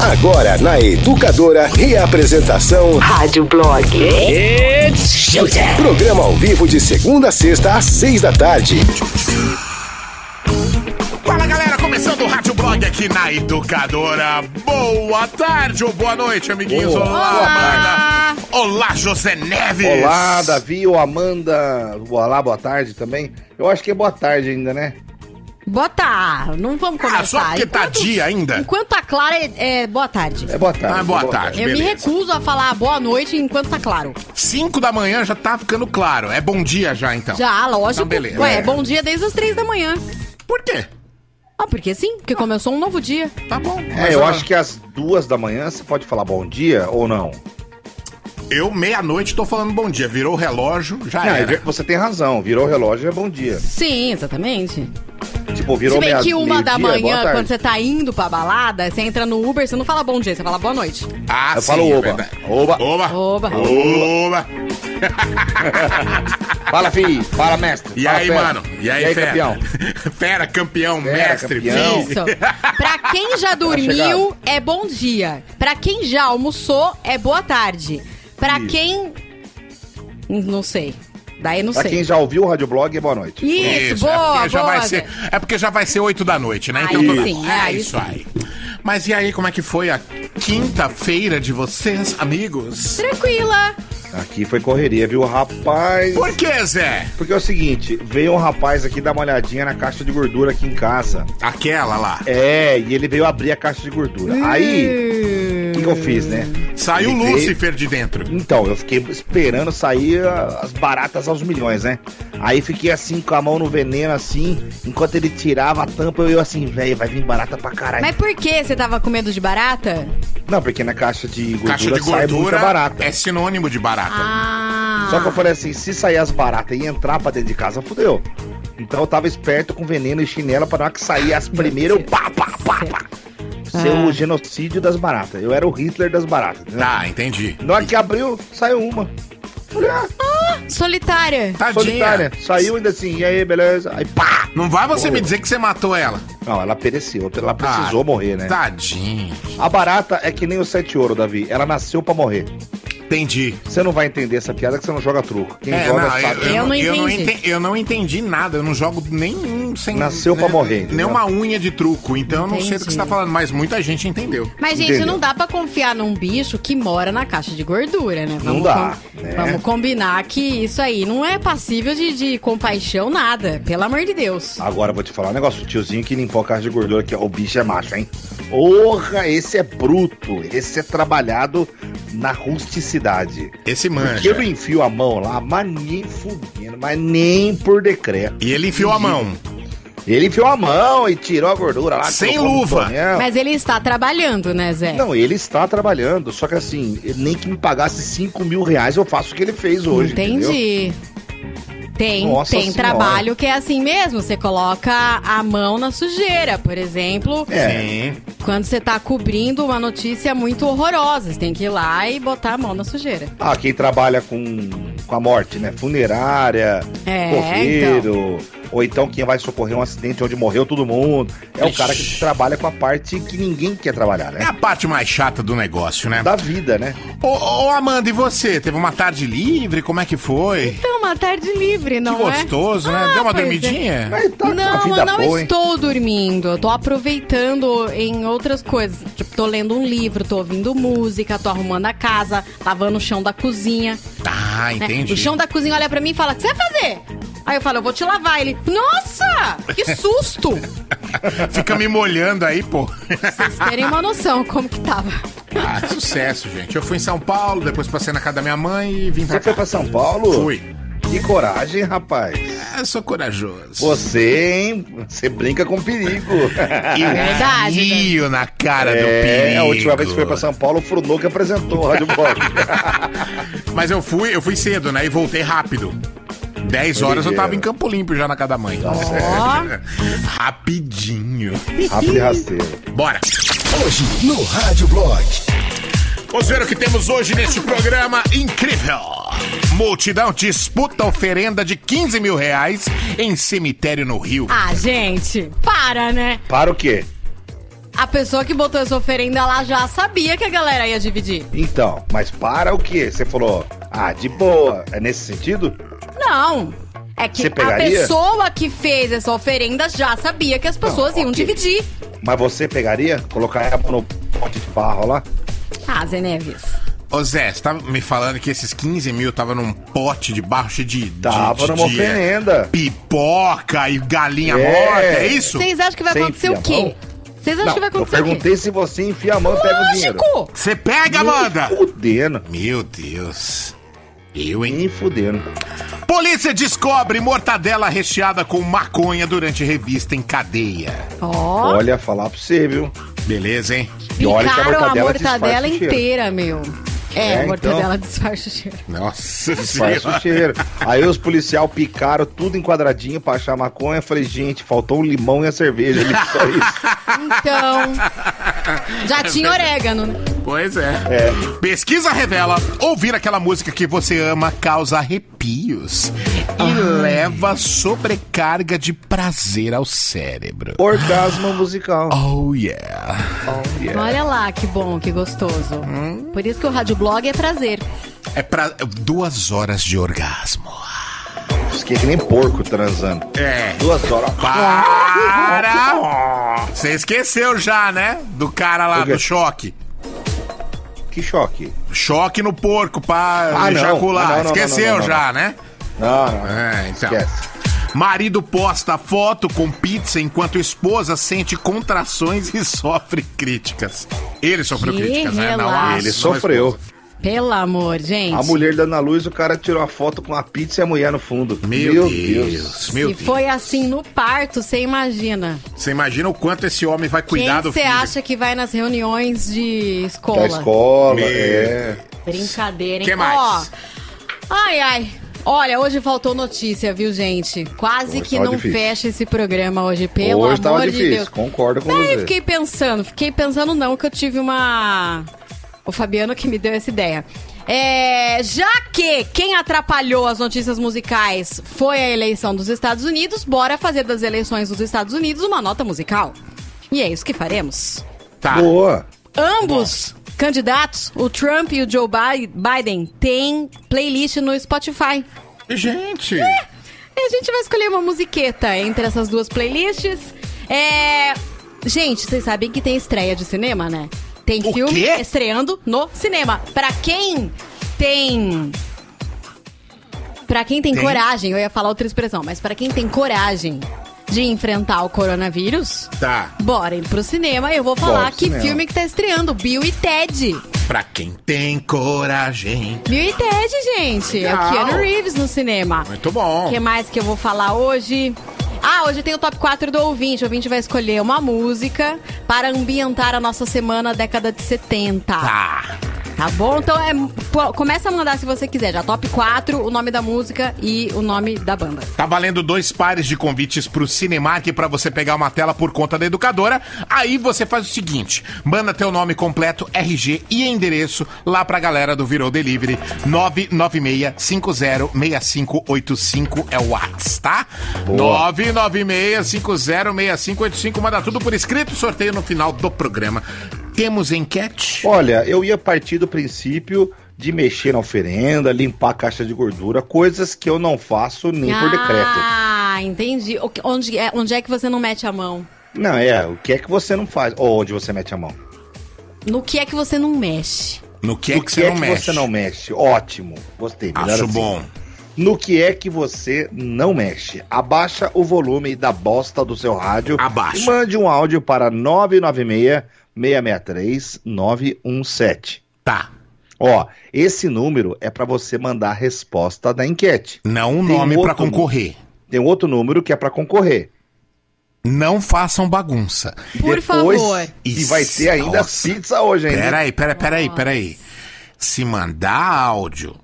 Agora na Educadora, reapresentação Rádio Blog. It's showtime. Programa ao vivo de segunda a sexta às seis da tarde. Fala galera, começando o Rádio Blog aqui na Educadora. Boa tarde ou boa noite, amiguinhos. Boa. Olá, Amanda. Olá, José Neves. Olá, Davi ou Amanda. Olá, boa tarde também. Eu acho que é boa tarde ainda, né? Bota! Não vamos começar. Ah, só porque tá dia ainda? Enquanto tá claro, é, é boa tarde. É boa tarde. Ah, boa tarde. Eu me recuso a falar boa noite enquanto tá claro. 5 da manhã já tá ficando claro. É bom dia já, então. Já, lógico. Então, beleza. Ué, É. bom dia desde as três da manhã. Por quê? Ah, porque sim, porque começou um novo dia. Tá bom. É, eu acho que às duas da manhã você pode falar bom dia ou não? Eu, meia-noite, tô falando bom dia. Virou o relógio, já Não, era. você tem razão. Virou o relógio é bom dia. Sim, exatamente. Tipo, virou Se bem meia, que uma da manhã, quando você tá indo pra balada, você entra no Uber, você não fala bom dia, você fala boa noite. Ah, Eu sim, falo é oba. verdade. Oba. Oba. Oba. Oba. Fala, fi. Fala, mestre. E Fala, aí, fera. mano? E aí, fera? campeão? Fera, campeão, Fera, mestre, campeão. Isso. Pra quem já dormiu, é bom dia. Pra quem já almoçou, é boa tarde. Pra Isso. quem. Não sei. Daí não Pra sei. quem já ouviu o Rádio Blog, é boa noite. Isso, é boa, porque já boa. vai ser, é porque já vai ser 8 da noite, né? Aí tudo sim, bem. é, é aí isso sim. aí. Mas e aí, como é que foi a quinta-feira de vocês, amigos? Tranquila. Aqui foi correria, viu, rapaz? Por que, Zé? Porque é o seguinte, veio um rapaz aqui dar uma olhadinha na caixa de gordura aqui em casa. Aquela lá. É, e ele veio abrir a caixa de gordura. Aí, que, eu fiz, né? Saiu veio- Lúcifer de dentro. Então, eu fiquei esperando sair as baratas aos milhões, né? Aí fiquei assim, com a mão no veneno, assim, enquanto ele tirava a tampa, eu, eu assim, velho, vai vir barata pra caralho. Mas por que você tava com medo de barata? Não, porque na caixa de gordura, Caixa de sai muita gordura barata. é sinônimo de barata. Ah. Só que eu falei assim, se sair as baratas e entrar pra dentro de casa, fudeu. Então eu tava esperto com veneno e chinela pra na hora que sair as primeiras, eu pá, pá, pá, pá. Ser Ah. o genocídio das baratas. Eu era o Hitler das baratas. Tá, entendi. Na hora que abriu, saiu uma. Falei, ah, Solitária. Tadinha. solitária. Saiu ainda assim, e aí, beleza? Aí pá! Não vai você Morreu. me dizer que você matou ela. Não, ela pereceu, ela precisou Ah, morrer, né? Tadinha. A barata é que nem o sete ouro, Davi. Ela nasceu pra morrer. Entendi. Você não vai entender essa piada que você não joga truco. Quem É, joga não, sabe. eu, eu, Eu não eu não entendi. enten- eu não entendi nada, eu não jogo nenhum sem. Nasceu pra morrer, entendeu? Nem uma unha de truco, então eu não sei do que Entendi. você tá falando, mas muita gente entendeu. Mas, gente, Entendeu? não dá pra confiar num bicho que mora na caixa de gordura, né? Não dá, né? Vamos combinar que isso aí não é passível de, de compaixão, nada. Pelo amor de Deus. Agora eu vou te falar um negócio. O tiozinho que limpou a caixa de gordura aqui, ó, o bicho é macho, hein? Porra, esse é bruto. Esse é trabalhado na rusticidade. Esse Porque manja. eu não enfio a mão lá, mas nem fudendo, mas nem por decreto. E ele enfiou a mão. Ele enfiou a mão e tirou a gordura lá. Sem luva. Mas ele está trabalhando, né, Zé? Não, ele está trabalhando, só que assim, nem que me pagasse 5 mil reais, eu faço o que ele fez hoje. entendeu? Tem, Nossa tem Senhora. trabalho que é assim mesmo. Você coloca a mão na sujeira, por exemplo. É. Sim. Quando você tá cobrindo uma notícia muito horrorosa, você tem que ir lá e botar a mão na sujeira. Ah, quem trabalha com, com a morte, né? Funerária, É, correiro, ou então quem vai socorrer um acidente onde morreu todo mundo. É o cara que trabalha com a parte que ninguém quer trabalhar, É né? a parte mais chata do negócio, né? Da vida, né? Ô, ô, Amanda, e você? Teve uma tarde livre? Como é que foi? Então, uma tarde livre, não que é? gostoso, né? Ah, Deu uma pois é. dormidinha? Mas tá Não, eu não boa, hein? estou dormindo. Eu tô aproveitando em outras coisas. Tipo, tô lendo um livro, tô ouvindo música, tô arrumando a casa, lavando o chão da cozinha. Ah, né? entendi. O chão da cozinha olha pra mim e fala: O que você vai fazer? Aí eu falo: Eu vou te lavar. Ele: Nossa! Que susto! Fica me molhando aí, pô. Pra vocês terem uma noção como que tava. Ah, sucesso, gente. Eu fui em São Paulo, depois passei na casa da minha mãe e vim pra Você foi cá. pra São Paulo? Fui. Que coragem, rapaz. Eu sou corajoso. Você, hein? Você brinca com perigo. E verdade, rio na cara do É, perigo. a última vez que foi pra São Paulo, o Frunou que apresentou o Rádio Blog. Mas eu fui, eu fui cedo, né? E voltei rápido. 10 horas eu tava em Campo Limpo já na casa da mãe. Ó. Rapidinho. Rápido e rasteiro. Bora. Hoje no Rádio Blog. Vamos ver o que temos hoje neste programa incrível. Multidão disputa oferenda de 15 mil reais em cemitério no Rio. Ah, gente, para, né? Para o quê? A pessoa que botou essa oferenda, ela já sabia que a galera ia dividir. Então, mas para o quê? Você falou, ah, de boa. É nesse sentido? Não. É que Você a pegaria? pessoa que fez essa oferenda já sabia que as pessoas Não, iam ok. dividir. Mas você pegaria? Colocar a mão no pote de barro lá? Ah, Zé Neves. Ô Zé, você tava me falando que esses 15 mil tava num pote de barro cheio de. de- Tava de- numa de- oferenda. Pipoca e galinha É. morta, é isso? Vocês acham que vai Você acontecer o quê? mão? Vocês acham Não, que vai eu acontecer quê? perguntei se você enfia a mão e pega o dinheiro. Lógico! Você pega, Amanda! Nem fudendo. Meu Deus. Eu, hein? Nem fudendo. Polícia descobre mortadela recheada com maconha durante revista em cadeia. Ó, Olha, falar pra você, viu? Beleza, hein? E olha que a picaram a mortadela mortadela inteira, meu. É, É, a mortadela então. disfarça o cheiro. Nossa Disfarça o cheiro. Aí os policial picaram tudo em quadradinho pra achar maconha. Eu falei, gente, faltou o limão e a cerveja ali, só isso. Então, já tinha orégano. né? Pois é. É. Pesquisa revela: ouvir aquela música que você ama causa arrepios e leva sobrecarga de prazer ao cérebro. Orgasmo musical. Oh yeah. Oh, yeah. Olha lá, que bom, que gostoso. Hum. Por isso que o rádio blog é prazer. É pra duas horas de orgasmo. Fiquei que nem porco transando. É. Duas horas. Para! Você esqueceu já, né? Do cara lá do choque. Que choque. Choque no porco pra Ah, não. ejacular. Ah, não, não, Esqueceu não, não, não, já, né? Não, não. É, então. Esquece. Marido posta foto com pizza enquanto esposa sente contrações e sofre críticas. Ele sofreu Que críticas, né? Não, Ele sofreu. Pelo amor, gente. A mulher dando a luz, o cara tirou a foto com a pizza e a mulher no fundo. Meu, Deus, meu Se Deus. foi assim no parto, você imagina. Você imagina o quanto esse homem vai cuidar Quem do você filho. acha que vai nas reuniões de Da escola? escola, Meu. é. Brincadeira, hein? Que mais? Ó, ai, ai. Olha, hoje faltou notícia, viu, gente? Quase Hoje que não difícil. fecha esse programa hoje, pelo Hoje tava amor de difícil, Deus. concordo com Daí você. fiquei pensando, fiquei pensando não, que eu tive uma... O Fabiano que me deu essa ideia. É, já que quem atrapalhou as notícias musicais foi a eleição dos Estados Unidos, bora fazer das eleições dos Estados Unidos uma nota musical. E é isso que faremos. Tá. Boa. Ambos candidatos, o Trump e o Joe Bi- Biden, têm playlist no Spotify. Gente. E a gente vai escolher uma musiqueta entre essas duas playlists. É. Gente, vocês sabem que tem estreia de cinema, né? Tem O filme quê? estreando no cinema. Pra quem tem. Pra quem tem, Tem? coragem, eu ia falar outra expressão, mas pra quem tem coragem de enfrentar o coronavírus, Tá. bora ir pro cinema. Eu vou falar Bora que cinema. filme que tá estreando: Bill e Ted. Pra quem tem coragem. Bill e Ted, gente. É o Legal. Keanu Reeves no cinema. Muito bom. O que mais que eu vou falar hoje? Ah, hoje tem o top 4 do ouvinte. O ouvinte vai escolher uma música para ambientar a nossa semana década de 70. Tá. Tá bom? Então é, pô, começa a mandar se você quiser. Já top 4, o nome da música e o nome da banda. Tá valendo dois pares de convites pro Cinemark pra você pegar uma tela por conta da educadora. Aí você faz o seguinte: manda teu nome completo, RG e endereço lá pra galera do Virou Delivery 996506585 é o Whats, tá? 996506585 manda tudo por escrito, sorteio no final do programa. Temos enquete? Olha, eu ia partir do princípio de mexer na oferenda, limpar a caixa de gordura, coisas que eu não faço nem por decreto. Ah, entendi. O que- Onde é, onde é que você não mete a mão? Não, é, o que é que você não faz? Ou onde você mete a mão? No que é que você não mexe? No que é no que, que você é não que mexe? você não mexe? Ótimo, gostei. Acho assim. bom. No que é que você não mexe? Abaixa o volume da bosta do seu rádio Abaixa. e mande um áudio para 996 663 917. Tá. Ó, esse número é para você mandar a resposta da enquete. Não o Tem nome pra outro concorrer. Tem um outro número que é para concorrer. Não façam bagunça. Por Depois, favor. E vai ter ainda Nossa. pizza hoje ainda. Peraí, peraí, peraí, peraí. Se mandar áudio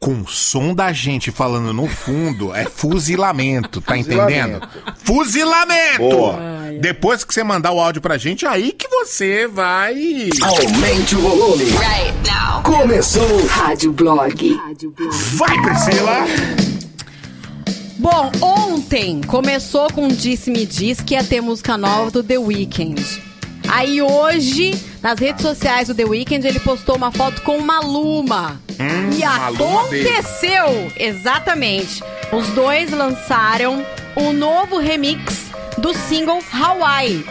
com o som da gente falando no fundo, é fuzilamento, tá entendendo? Fuzilamento! Boa. Depois que você mandar o áudio pra gente, aí que você vai. Aumente o volume. Right now. Começou. Rádio Blog. Vai, Priscila! Bom, ontem começou com Disse Me Diz que ia ter música nova do The Weeknd. Aí hoje, nas redes sociais do The Weeknd, ele postou uma foto com Maluma. Hum, e aconteceu! Exatamente. Os dois lançaram o novo remix do single Hawaii.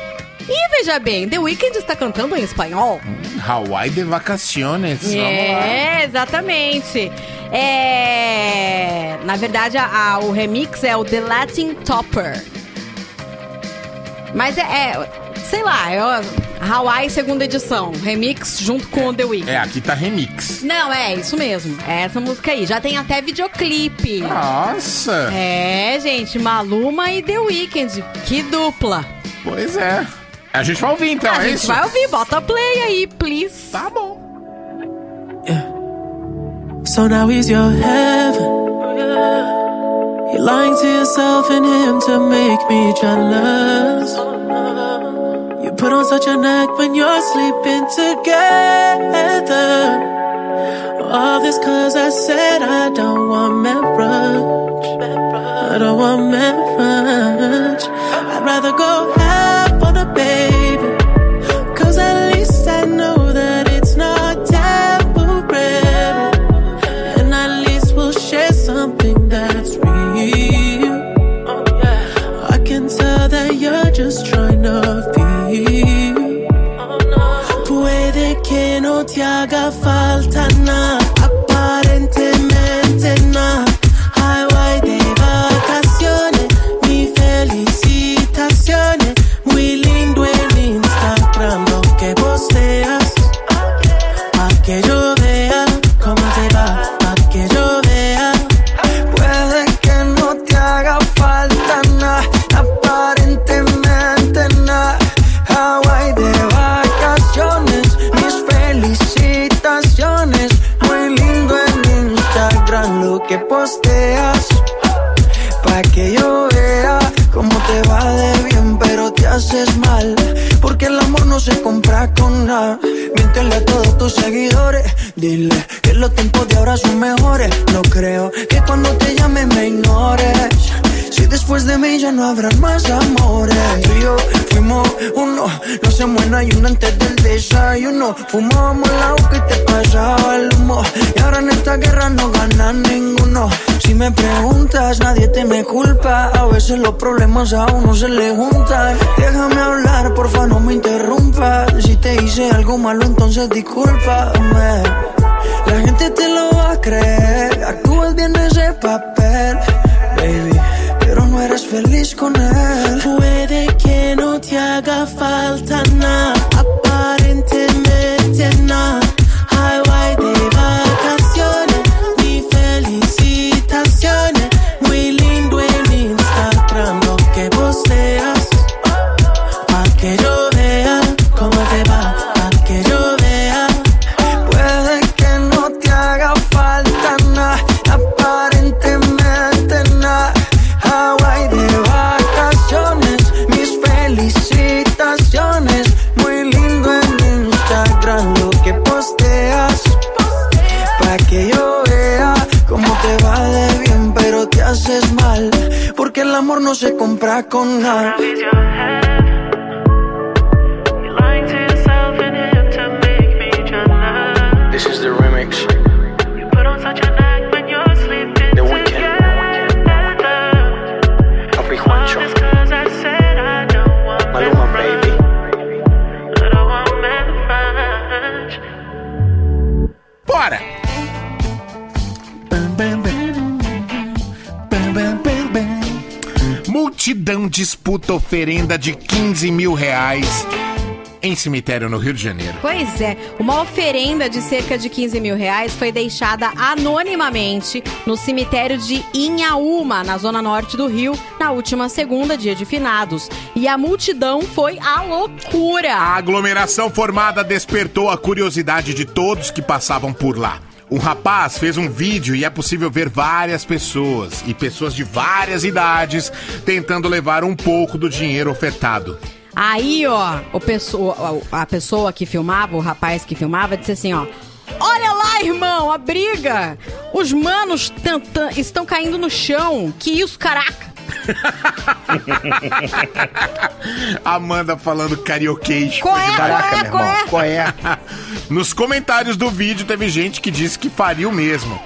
E veja bem, The Weeknd está cantando em espanhol. Hawaii de vacaciones. É, exatamente. É, na verdade, a- a- o remix é o The Latin Topper. Mas é, é, sei lá, é Hawaii segunda edição, remix junto com o The Weeknd. É, aqui tá remix. Não, é isso mesmo. É essa música aí. Já tem até videoclipe. Nossa! É, gente, Maluma e The Weeknd. Que dupla. Pois é. A gente vai ouvir então, a é gente isso? vai ouvir, bota play aí, please. Tá bom. So now he's your heaven. You're lying to yourself and him to make me jealous. Put on such a act when you're sleeping together. All this cause I said I don't want marriage. I don't want marriage. I'd rather go half on a baby. Cause at least I know that it's not temporary. And at least we'll share something that's real. I can tell that you're just trying to feel. Que haga falta nada, Fumábamos la boca y te pasaba el humo. Y ahora en esta guerra no gana ninguno. Si me preguntas, nadie te me culpa. A veces los problemas a uno se le juntan. Déjame hablar, porfa, no me interrumpas. Si te hice algo malo, entonces discúlpame. La gente te lo va a creer. Actúas bien ese papel, baby. Pero no eres feliz con él. Puede que no te haga falta nada, amor no se compra con nada. Disputa oferenda de 15 mil reais em cemitério no Rio de Janeiro. Pois é, uma oferenda de cerca de 15 mil reais foi deixada anonimamente no cemitério de Inhaúma, na zona norte do Rio, na última segunda, dia de finados. E a multidão foi a loucura. A aglomeração formada despertou a curiosidade de todos que passavam por lá. Um rapaz fez um vídeo e é possível ver várias pessoas e pessoas de várias idades tentando levar um pouco do dinheiro ofertado. Aí, ó, o pessoa, a pessoa que filmava, o rapaz que filmava, disse assim, ó. Olha lá, irmão, a briga! Os manos tanta- estão caindo no chão. Que isso, caraca! Amanda falando carioquês. Qual é, Caraca, qual é, meu qual irmão. é? Qual é? Nos comentários do vídeo teve gente que disse que faria o mesmo.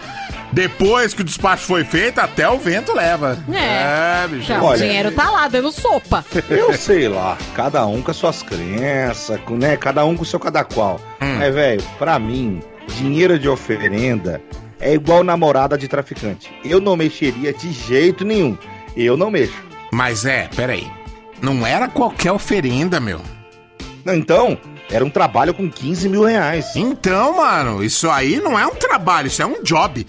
Depois que o despacho foi feito, até o vento leva. É. bicho. Já, Olha- o dinheiro tá lá, dando sopa. Eu sei lá, cada um com as suas crenças, né? Cada um com o seu cada qual. Mas, velho, pra mim, dinheiro de oferenda é igual namorada de traficante. Eu não mexeria de jeito nenhum. Eu não mexo. Mas é, peraí. Não era qualquer oferenda, meu. Então, era um trabalho com 15 mil reais. Então, mano, isso aí não é um trabalho, isso é um job.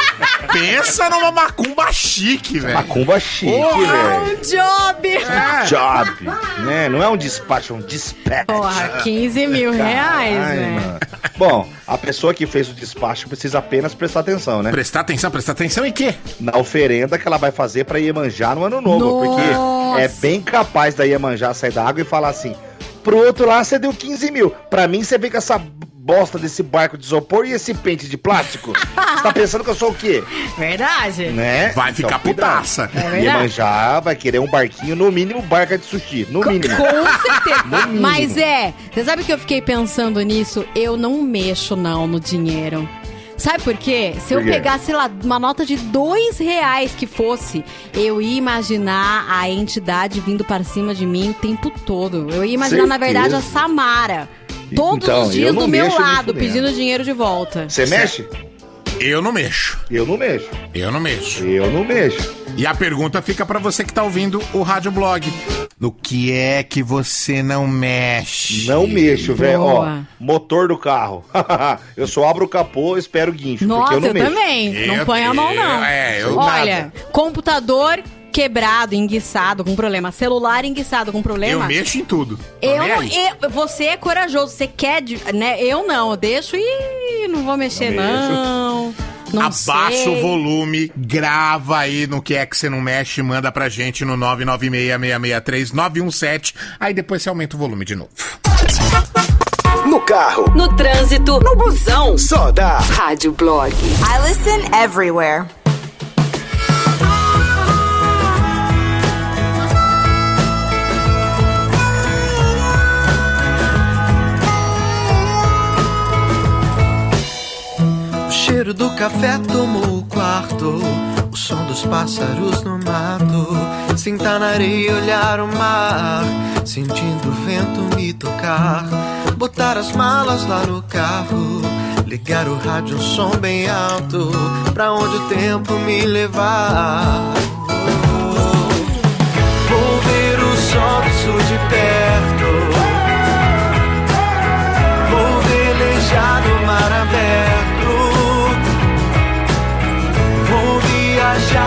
Pensa numa macumba chique, velho. Macumba chique, velho. Um job! É. Job, né? Não é um despacho, é um dispatch. Porra, 15 mil reais, Ai, mano. Bom, a pessoa que fez o despacho precisa apenas prestar atenção, né? Prestar atenção, prestar atenção em quê? Na oferenda que ela vai fazer pra Iemanjá no ano novo. Nossa. Porque é bem capaz da Iemanjá sair da água e falar assim: pro outro lá você deu 15 mil. Pra mim você vem com essa bosta desse barco de isopor e esse pente de plástico. você tá pensando que eu sou o quê? Verdade. Né? Vai ficar cuidado. putaça. É. Iemanjá vai querer um barquinho, no mínimo barca de sushi. No mínimo. Com certeza. mínimo. Mas é, você sabe que eu fiquei pensando nisso? Eu não mexo, não, no dinheiro. Sabe por quê? Se eu Por quê? pegasse, sei lá, uma nota de dois reais que fosse, eu ia imaginar a entidade vindo para cima de mim o tempo todo. Eu ia imaginar, na verdade, a Certeza. Samara. Todos Então, os dias do meu lado, pedindo dinheiro de volta. Você mexe? Eu não mexo. Eu não mexo. Eu não mexo. Eu não mexo. E a pergunta fica pra você que tá ouvindo o Rádio Blog. No que é que você não mexe? Não mexo, velho. Ó, motor do carro. eu só abro o capô, espero o guincho. Nossa, porque eu eu, não mexo. também. Eu- não põe a mão, não. eu- é, eu- Olha, computador quebrado, enguiçado, com problema. Celular enguiçado, com Eu problema. mexo em tudo. Eu, não- eu- você é corajoso, você quer, de- né? Eu não, eu deixo e não vou mexer Não não. Não Abaixa sei. o volume, grava aí no que é que você não mexe, manda pra gente no 996-663-917. Aí depois você aumenta o volume de novo. No carro, No trânsito, no busão. só dá Rádio Blog. I listen everywhere. Cheiro do café tomou o quarto. O som dos pássaros no mato. Sentar na areia e olhar o mar. Sentindo o vento me tocar. Botar as malas lá no carro. Ligar o rádio, um som bem alto. Pra onde o tempo me levar. Vou ver o sol do sul de perto. Vou velejar no mar aberto.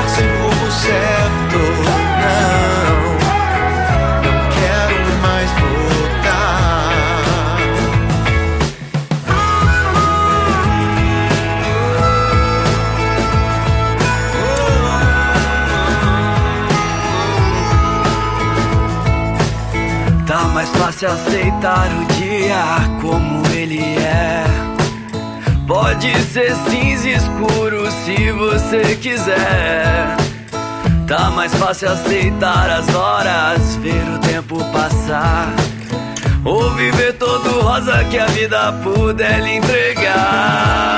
Sem rumo certo. Não, não quero mais voltar. Tá mais fácil aceitar o dia como. Pode ser cinza escuro se você quiser. Tá mais fácil aceitar as horas, ver o tempo passar. Ou viver todo rosa que a vida puder lhe entregar.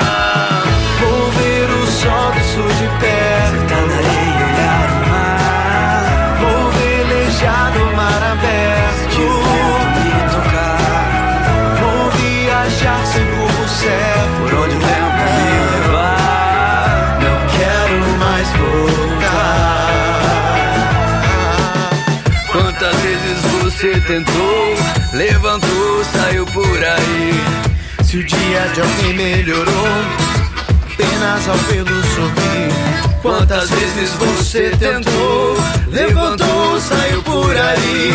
Vou ver o sol do sul de perto. Sentar na areia olhar o mar. Vou velejar no mar aberto. O vento me tocar. Vou viajar sem rumo certo. Você tentou, levantou, saiu por aí. Se o dia de alguém melhorou, apenas ao vê-lo sorrir. Quantas vezes você tentou, levantou, saiu por aí.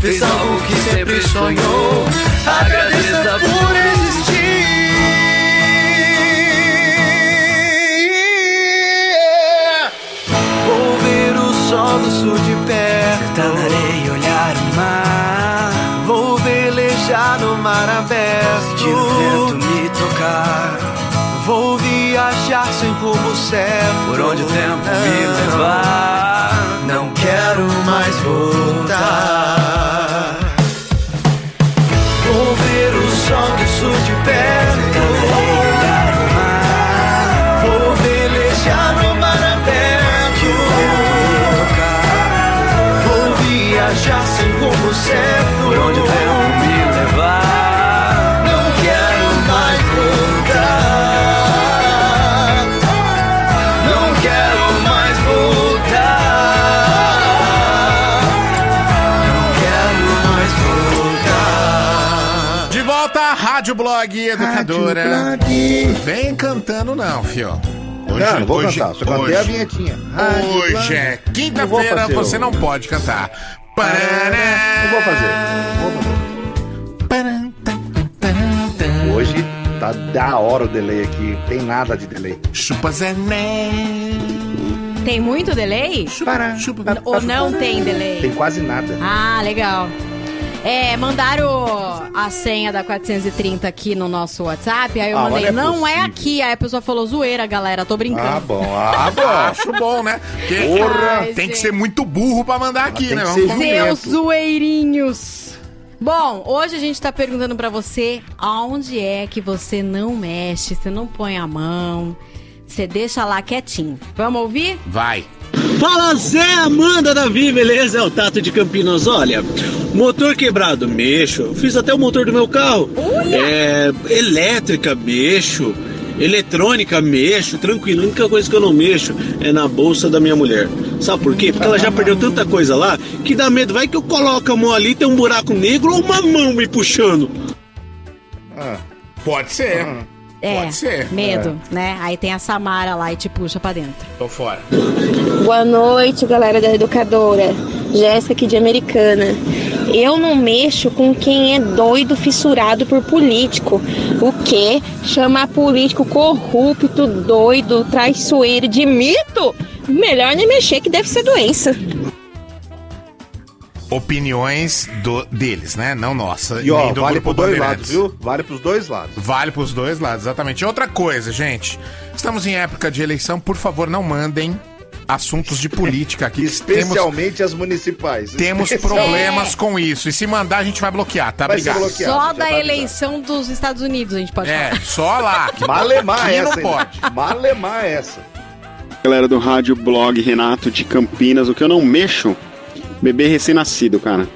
Fez algo que sempre sonhou, agradeça por existir. Vou ver o sol do sul de perto. Sentar na areia e olhar mar. Vou velejar no mar aberto. Sentir o vento me tocar. Vou viajar sem rumo certo. Por onde o tempo me levar. Não quero mais voltar. Certo. Por onde o vento me levar. Não quero mais voltar. Não quero mais voltar. Não quero mais voltar. De volta à Rádio Blog Educadora. Vem cantando não, fio. Hoje, Não, não vou cantar, só cantei a vinhetinha. Rádio Hoje Blog. é quinta-feira, você não pode cantar. Não vou fazer. Não vou fazer. Hoje tá da hora o delay aqui. Tem nada de delay. Chupa Zené. Tem muito delay? Para. chupa. Ou não tem delay? Tem quase nada. Ah, legal. É, mandaram a senha da 430 aqui no nosso WhatsApp, aí eu Ah, mandei, não é não é possível. aqui. Aí a pessoa falou, zoeira, galera, tô brincando. Ah, bom. Ah, bom. Acho bom, né? Porque Porra. Ai, tem que gente. ser muito burro pra mandar aqui, né? que Vamos ser. Seus zoeirinhos. Bom, hoje a gente tá perguntando pra você aonde é que você não mexe, você não põe a mão, você deixa lá quietinho. Vamos ouvir? Vai. Fala Zé, Amanda, Davi, beleza? É o Tato de Campinas. Olha, motor quebrado, mexo. Fiz até o motor do meu carro. É, elétrica, mexo. Eletrônica, mexo. Tranquilo, a única coisa que eu não mexo é na bolsa da minha mulher. Sabe por quê? Porque ela já perdeu tanta coisa lá que dá medo. Vai que eu coloco a mão ali, tem um buraco negro ou uma mão me puxando. Ah, Pode ser. É, Pode ser. medo, né? Aí tem a Samara lá e te puxa pra dentro. Tô fora. Boa noite, galera da educadora. Jéssica aqui de Americana. Eu não mexo com quem é doido, fissurado por político. O quê? Chamar político corrupto, doido, traiçoeiro de mito? Melhor nem mexer, que deve ser doença. Opiniões do, deles, né? Não nossa. E ó, nem do vale Grupo pros dois lados, viu? Vale pros dois lados. Vale pros dois lados, exatamente. E Outra coisa, gente. Estamos em época de eleição, por favor, não mandem assuntos de política aqui. que temos, Especialmente as municipais. temos Especialmente. problemas com isso. E se mandar, a gente vai bloquear, tá? Vai ser Obrigado. bloqueado. Só da eleição dos Estados Unidos a gente pode É, falar. só lá. que- Malemar Aqui não essa, hein? pode. Malemar essa. Galera do rádio blog Renato de Campinas, o que eu não mexo, bebê recém-nascido, cara.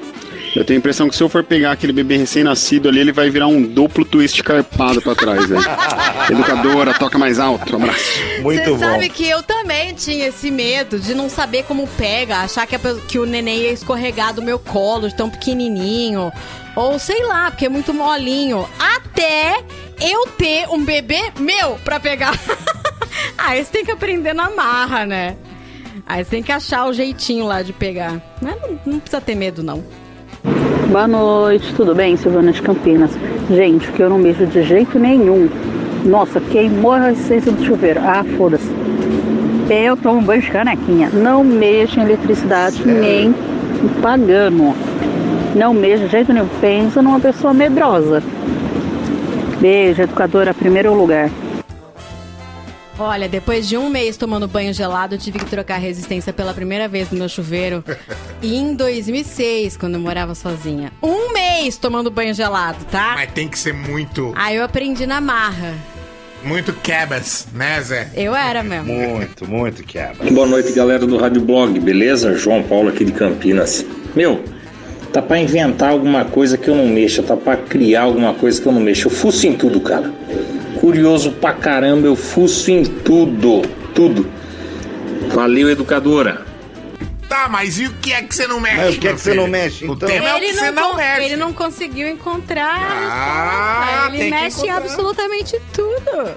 Eu tenho a impressão que se eu for pegar aquele bebê recém-nascido ali, ele vai virar um duplo twist carpado pra trás, velho. Educadora, toca mais alto, abraço. Muito Você bom. sabe que eu também tinha esse medo de não saber como pega, achar que, a que o neném ia escorregar do meu colo de tão pequenininho. Ou sei lá, porque é muito molinho. Até eu ter um bebê meu pra pegar. Aí você tem que aprender na marra, né? Aí você tem que achar o jeitinho lá de pegar. Mas não, não precisa ter medo, não. Boa noite, tudo bem? Silvana de Campinas. Gente, o que eu não mexo de jeito nenhum. Nossa, queimou a resistência do chuveiro. Ah, foda-se. Eu tomo banho de canequinha. Não mexo em eletricidade nem pagando. Não mexo de jeito nenhum. Pensa numa pessoa medrosa. Beijo, educadora, primeiro lugar. Olha, depois de um mês tomando banho gelado, eu tive que trocar a resistência pela primeira vez no meu chuveiro. em 2006, quando eu morava sozinha. Um mês tomando banho gelado, tá? Mas tem que ser muito, Aí eu aprendi na marra. muito quebas, né, Zé? Eu era mesmo. Muito, muito quebra. Boa noite, galera do Rádio Blog, beleza? João Paulo aqui de Campinas. Meu, tá pra inventar alguma coisa que eu não mexo, tá pra criar alguma coisa que eu não mexo. Eu fuço em tudo, cara. Curioso pra caramba, eu fuço em tudo, tudo. Valeu, educadora. Tá, mas e o que é que você não mexe? Mas o que é que você não mexe, O então? tema é o que Ele você não, não mexe. ele não conseguiu encontrar. Ah, ele mexe em absolutamente tudo.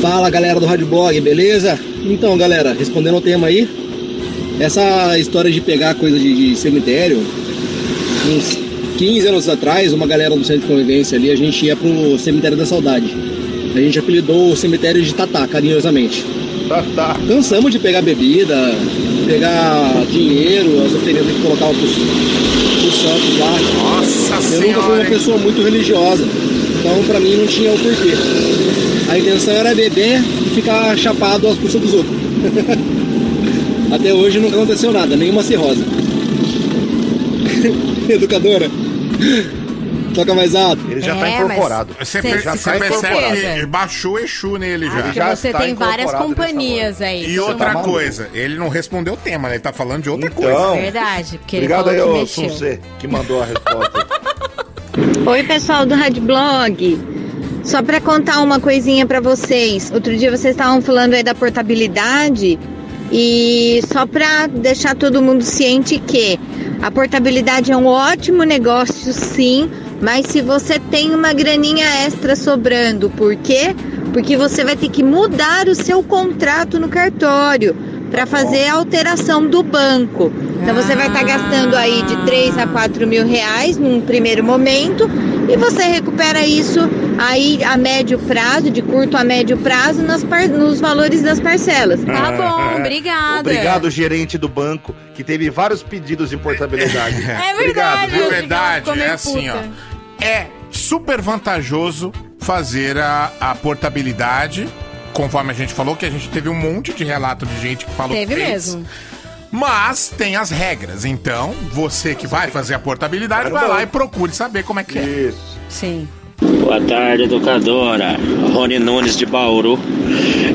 Fala galera do Rádio Blog, beleza? Então galera, respondendo ao tema aí, essa história de pegar coisa de, de cemitério, uns 15 anos atrás, uma galera do centro de convivência ali, a gente ia pro cemitério da saudade. A gente apelidou o cemitério de Tatá, carinhosamente. Tá, tá. Cansamos de pegar bebida, pegar dinheiro, as oferendas que colocavam pros, pros santos lá. Nossa Eu nunca fui senhora. uma hein? pessoa muito religiosa, então pra mim não tinha o porquê. A intenção era beber e ficar chapado às custas dos outros. Até hoje nunca aconteceu nada, nenhuma cirrose. Educadora, toca mais alto. Ele já tá É, mas incorporado. Você, Cê- per- já você tá percebe incorporado. que baixou o Exu nele já. Porque já você está tem várias companhias aí. E Então, outra maluco. coisa, ele não respondeu o tema, né? Ele tá falando de outra Então, coisa. Verdade, porque Obrigado aí, ele falou ô que mexeu. Sunce, que mandou a resposta. Oi, pessoal do Rádio Blog. Só para contar uma coisinha para vocês. Outro dia vocês estavam falando aí da portabilidade e só para deixar todo mundo ciente que a portabilidade é um ótimo negócio, sim, mas se você tem uma graninha extra sobrando, por quê? Porque você vai ter que mudar o seu contrato no cartório para fazer a alteração do banco. Então você vai estar gastando aí de 3 a 4 mil reais num primeiro momento e você recupera isso aí a médio prazo, de curto a médio prazo, nas par- nos valores das parcelas. Tá bom, obrigada. Obrigado, gerente do banco, que teve vários pedidos de portabilidade. É Obrigado, verdade. viu? É verdade, é meio assim, ó. É super vantajoso fazer a, a portabilidade, conforme a gente falou, que a gente teve um monte de relato de gente que falou Teve que fez. mesmo. Mas tem as regras. Então, você que vai fazer a portabilidade, vai lá e procure saber como é que é. Isso. Sim. Boa tarde, educadora. Rony Nunes de Bauru.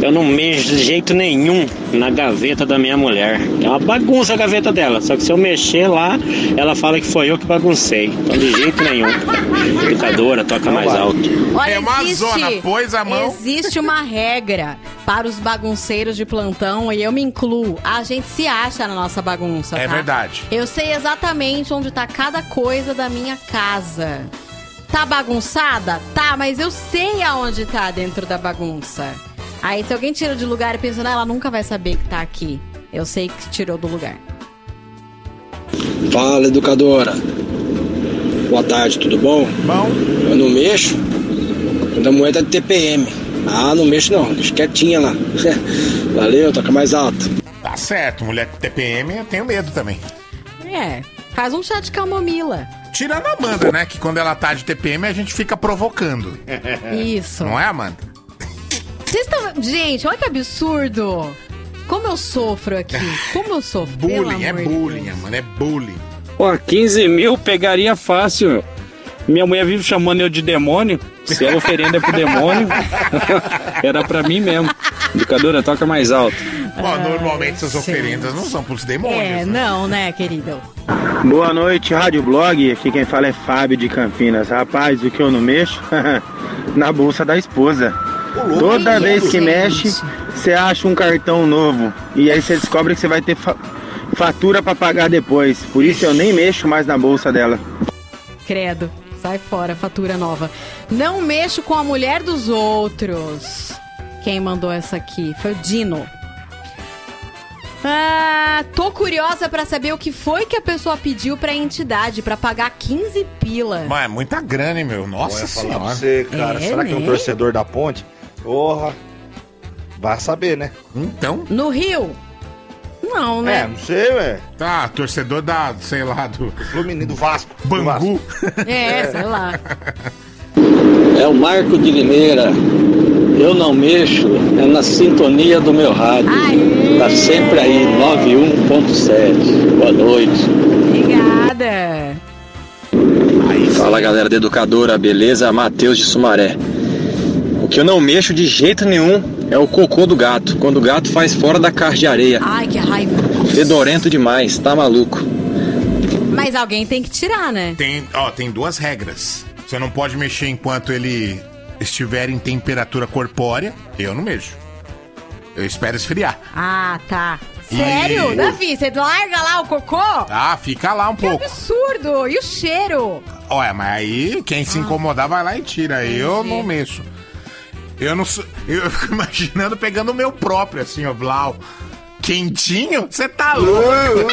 Eu não mexo de jeito nenhum na gaveta da minha mulher. É uma bagunça a gaveta dela. Só que se eu mexer lá, ela fala que foi eu que baguncei. Então, de jeito nenhum. Educadora, toca mais alto. Olha, É uma existe, zona, pôs a mão. Existe uma regra para os bagunceiros de plantão e eu me incluo. A gente se acha na nossa bagunça, É tá? verdade. Eu sei exatamente onde tá cada coisa da minha casa. Tá bagunçada? Tá, mas eu sei aonde tá dentro da bagunça. Aí se alguém tira de lugar e pensa, não, ela nunca vai saber que tá aqui. Eu sei que tirou do lugar. Fala, educadora. Boa tarde, tudo bom? Bom. Eu não mexo quando a moeda é de TPM. Ah, não mexo não, deixa quietinha lá. Valeu, toca mais alto. Tá certo, mulher com TPM, eu tenho medo também. É, faz um chá de camomila. Tirando a Amanda, né? Que quando ela tá de TPM, a gente fica provocando. Isso. Não é, Amanda? Vocês estão. Gente, olha que absurdo! Como eu sofro aqui. Como eu sofro. Bullying, é amor de bullying, Deus. mano, é bullying. Pô, 15 mil pegaria fácil. Minha mulher vive chamando eu de demônio. Se a oferenda é pro demônio, era pra mim mesmo. Educadora, toca mais alto. Bom, normalmente essas oferendas não são pros demônios. É, não, né, querido? Boa noite, Rádio Blog. Aqui quem fala é Fábio de Campinas. Rapaz, o que eu não mexo? Na bolsa da esposa. Toda Ih, vez que gente. mexe, você acha um cartão novo. E aí você descobre que você vai ter fa- fatura pra pagar depois. Por isso eu nem mexo mais na bolsa dela. Credo. Sai fora, fatura nova. Não mexo com a mulher dos outros. Quem mandou essa aqui? Foi o Dino. Ah, tô curiosa pra saber o que foi que a pessoa pediu pra entidade pra pagar 15 pila. Mas é muita grana, hein, meu? Nossa pra senhora. você, cara. É, será que é um né? torcedor da ponte? Porra. Vai saber, né? Então? No Rio? Não, É, né? não sei, velho. Tá, torcedor da, sei lá, do. Fluminense do Vasco. Bangu. É, sei lá. É o Marco de Limeira. Eu não mexo, é na sintonia do meu rádio. Tá sempre aí, 91.7. Boa noite. Obrigada. Fala galera da Educadora, beleza? Matheus de Sumaré. O que eu não mexo de jeito nenhum é o cocô do gato, quando o gato faz fora da caixa de areia. Ai, que raiva. Fedorento demais, tá maluco. Mas alguém tem que tirar, né? Tem, ó, tem duas regras. Você não pode mexer enquanto ele estiver em temperatura corpórea. Eu não mexo. Eu espero esfriar. Ah, tá. Sério? E- Davi, você larga lá o cocô? Ah, fica lá um Que pouco. absurdo! E o cheiro? Olha, mas aí quem Ah. se incomodar vai lá e tira. Eu não mexo. Eu não sou. Eu fico imaginando pegando o meu próprio, assim, ó, Blau. Quentinho? Você tá louco?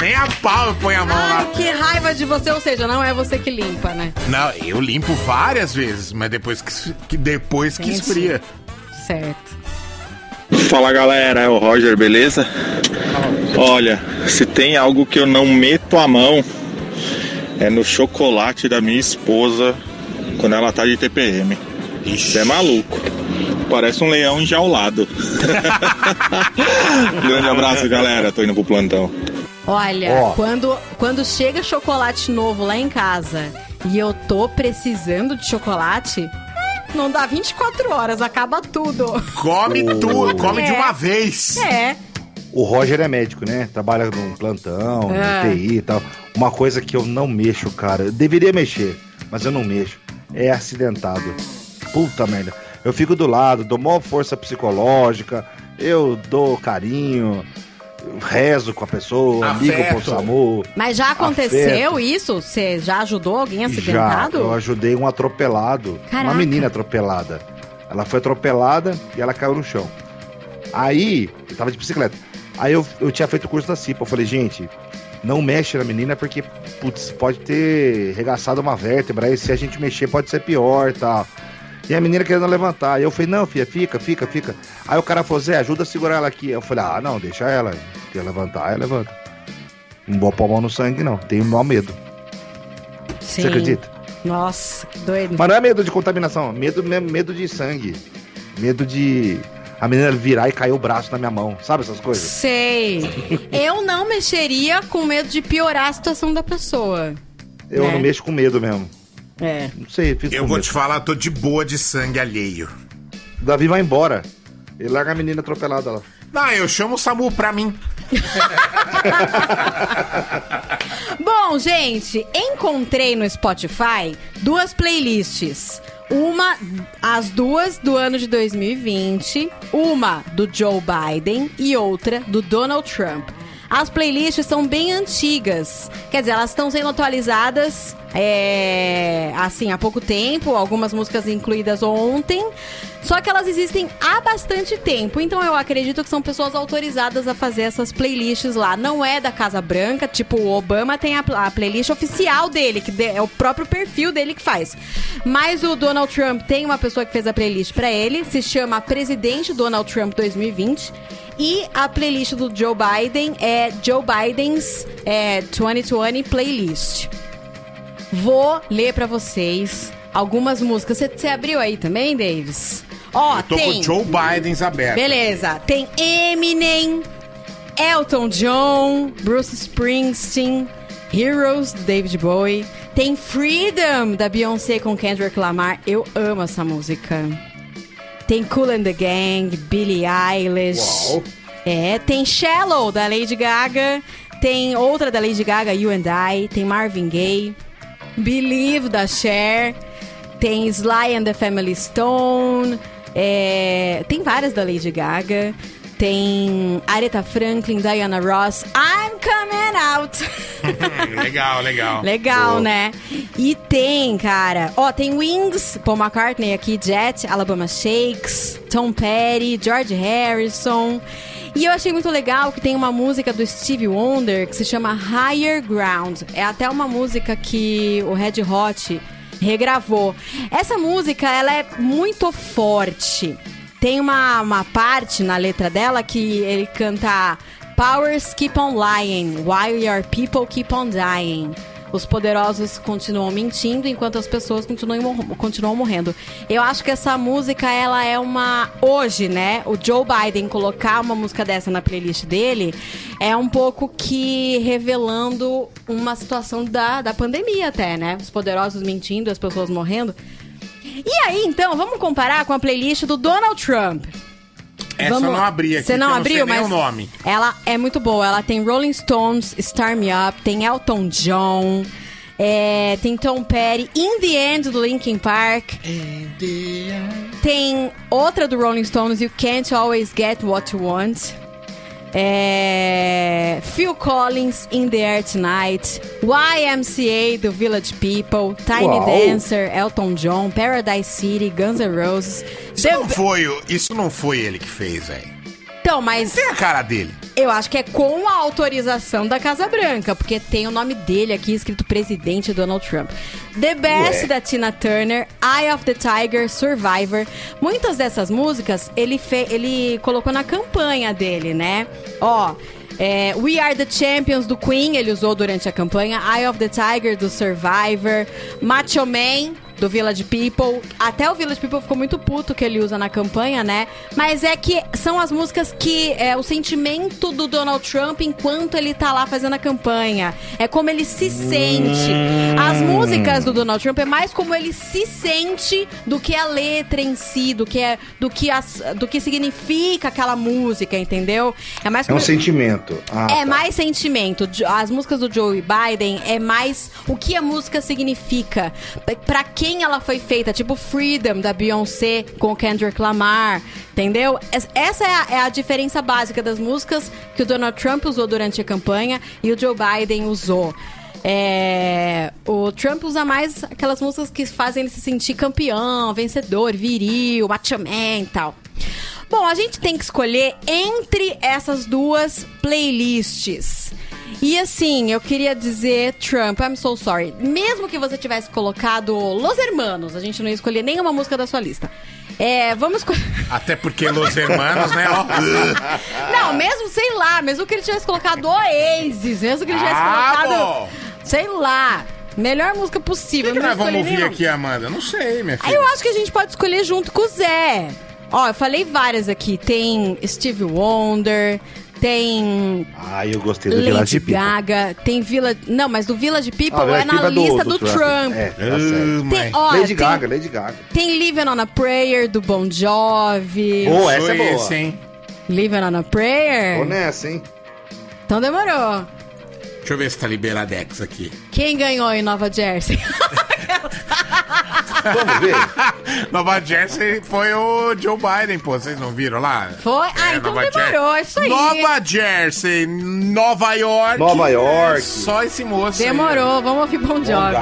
Nem a pau ponho a mão lá. Ai, que raiva de você, ou seja, não é você que limpa, né? Não, eu limpo várias vezes, mas depois que, que- depois que esfria. Certo. Fala galera, é o Roger, beleza? Olha, se tem algo que eu não meto a mão é no chocolate da minha esposa quando ela tá de TPM. Isso é maluco. Parece um leão enjaulado. Grande abraço, galera. Tô indo pro plantão. Olha, Ó. quando, quando chega chocolate novo lá em casa e eu tô precisando de chocolate, não dá 24 horas, acaba tudo. Come tudo, come de É. uma vez. É. O Roger é médico, né? Trabalha num plantão, É. no TI e tal. Uma coisa que eu não mexo, cara. Eu deveria mexer, mas eu não mexo. É acidentado. Puta merda. Eu fico do lado, dou maior força psicológica, eu dou carinho, eu rezo com a pessoa, ligo pro Afeto. SAMU. Mas já aconteceu Afeto. isso? Você já ajudou alguém Já, acidentado? eu ajudei um atropelado. Caraca. Uma menina atropelada. Ela foi atropelada e ela caiu no chão. Aí, eu tava de bicicleta. Aí eu, eu tinha feito o curso da CIPA. Eu falei, gente, não mexe na menina porque, putz, pode ter regaçado uma vértebra. Aí se a gente mexer pode ser pior e tal. E a menina querendo levantar. Aí eu falei, não, filha, fica, fica, fica. Aí o cara falou, Zé, ajuda a segurar ela aqui. Eu falei, ah, não, deixa ela. Quer levantar, aí levanta. Não vou pôr a mão no sangue, não. Tenho mau medo. Sim. Você acredita? Nossa, que doido. Mas não é medo de contaminação, medo mesmo, medo de sangue. Medo de a menina virar e cair o braço na minha mão. Sabe essas coisas? Sei. Eu não mexeria com medo de piorar a situação da pessoa. Eu né? não mexo com medo mesmo. É. Não sei, fiz Eu vou medo. te falar, tô de boa de sangue alheio. Davi vai embora. Ele larga a menina atropelada lá. Não, eu chamo o SAMU pra mim. Bom, gente, encontrei no Spotify duas playlists. Uma, as duas do ano de 2020, uma do Joe Biden e outra do Donald Trump. As playlists são bem antigas, quer dizer, elas estão sendo atualizadas é, assim há pouco tempo, algumas músicas incluídas ontem. Só que elas existem há bastante tempo, então eu acredito que são pessoas autorizadas a fazer essas playlists lá. Não é da Casa Branca, tipo o Obama tem a, a playlist oficial dele, que de- é o próprio perfil dele que faz. Mas o Donald Trump tem uma pessoa que fez a playlist pra ele, se chama Presidente Donald Trump 2020. E a playlist do Joe Biden é Joe Biden's é, 2020 Playlist. Vou ler pra vocês algumas músicas. Você- abriu aí também, Davis? Ó, Eu tô tem. com o Joe Bidens aberto. Beleza. Tem Eminem, Elton John, Bruce Springsteen, Heroes, David Bowie. Tem Freedom, da Beyoncé com Kendrick Lamar. Eu amo essa música. Tem Cool and the Gang, Billie Eilish. Uau. É, tem Shallow, da Lady Gaga. Tem outra da Lady Gaga, You and I. Tem Marvin Gaye. Believe, da Cher. Tem Sly and the Family Stone. É, tem várias da Lady Gaga. Tem Aretha Franklin, Diana Ross. I'm coming out. legal, legal. Legal, Boa. né? E tem, cara. Ó, tem Wings, Paul McCartney aqui, Jet, Alabama Shakes, Tom Petty, George Harrison. E eu achei muito legal que tem uma música do Stevie Wonder que se chama Higher Ground. É até uma música que o Red Hot regravou. Essa música, ela é muito forte. Tem uma, uma parte na letra dela que ele canta Powers keep on lying, while your people keep on dying. Os poderosos continuam mentindo enquanto as pessoas continuam, continuam morrendo. Eu acho que essa música, ela é uma. Hoje, né? O Joe Biden colocar uma música dessa na playlist dele é um pouco que revelando uma situação da, da pandemia, até, né? Os poderosos mentindo, as pessoas morrendo. E aí, então, vamos comparar com a playlist do Donald Trump. Essa eu não abri aqui, Você não abriu, não sei nem mas o nome. ela é muito boa. Ela tem Rolling Stones, Star Me Up, tem Elton John, é, tem Tom Petty, In The End do Linkin Park. Tem outra do Rolling Stones, You Can't Always Get What You Want. É, Phil Collins, In The Air Tonight. YMCA do Village People. Tiny Uau. Dancer, Elton John, Paradise City, Guns N' Roses. Isso The- não foi, isso não foi ele que fez, velho. Então, mas. Tem a cara dele. Eu acho que é com a autorização da Casa Branca, porque tem o nome dele aqui escrito presidente Donald Trump. The Best Ué. da Tina Turner, Eye of the Tiger, Survivor. Muitas dessas músicas ele, fe ele colocou na campanha dele, né? Ó. é, We Are the Champions do Queen, ele usou durante a campanha. Eye of the Tiger do Survivor. Macho Man, do Village People. Até o Village People ficou muito puto que ele usa na campanha, né? Mas é que são as músicas que é o sentimento do Donald Trump enquanto ele tá lá fazendo a campanha. É como ele se sente. As músicas do Donald Trump é mais como ele se sente do que a letra em si, do que é do que as, do que significa aquela música, entendeu? É mais É um como- sentimento. Ah, é tá. mais sentimento. As músicas do Joe Biden é mais o que a música significa. P- Pra quem ela foi feita. Tipo Freedom, da Beyoncé, com o Kendrick Lamar. Entendeu? Es- Essa é a, é a diferença básica das músicas que o Donald Trump usou durante a campanha e o Joe Biden usou. É, o Trump usa mais aquelas músicas que fazem ele se sentir campeão, vencedor, viril, macho man e tal. Bom, a gente tem que escolher entre essas duas playlists. E assim, eu queria dizer, Trump, I'm so sorry. Mesmo que você tivesse colocado Los Hermanos, a gente não ia escolher nenhuma música da sua lista. É, vamos. Até porque Los Hermanos, né? Ó. Não, mesmo, sei lá, mesmo que ele tivesse colocado Oasis, mesmo que ele tivesse Ah, colocado. bom. Sei lá. Melhor música possível. O que, que nós vamos ouvir nenhuma. aqui, Amanda? Não sei, minha Aí filha. eu acho que a gente pode escolher junto com o Zé. Ó, eu falei várias aqui. Tem Steve Wonder, tem Ah, eu gostei do Village Lady People. Gaga, tem Villa. Não, mas do Village People Ah, é Village na People é do- lista do do, Trump. Trump. É, tá certo. Tem, ó, Lady tem- Gaga, Lady Gaga. Tem Living on a Prayer do Bon Jovi. Boa, essa é boa. Esse, hein? Living on a Prayer? Tô nessa, hein? Então demorou. Deixa eu ver se tá liberadex aqui. Quem ganhou em Nova Jersey? Vamos ver. Nova Jersey foi o Joe Biden, pô. Vocês não viram lá? Foi? Ah, então Nova demorou, é isso aí. Nova Jersey, Nova York. Nova York. É Só esse moço. aí. Demorou, vamos ouvir Bon Jovi.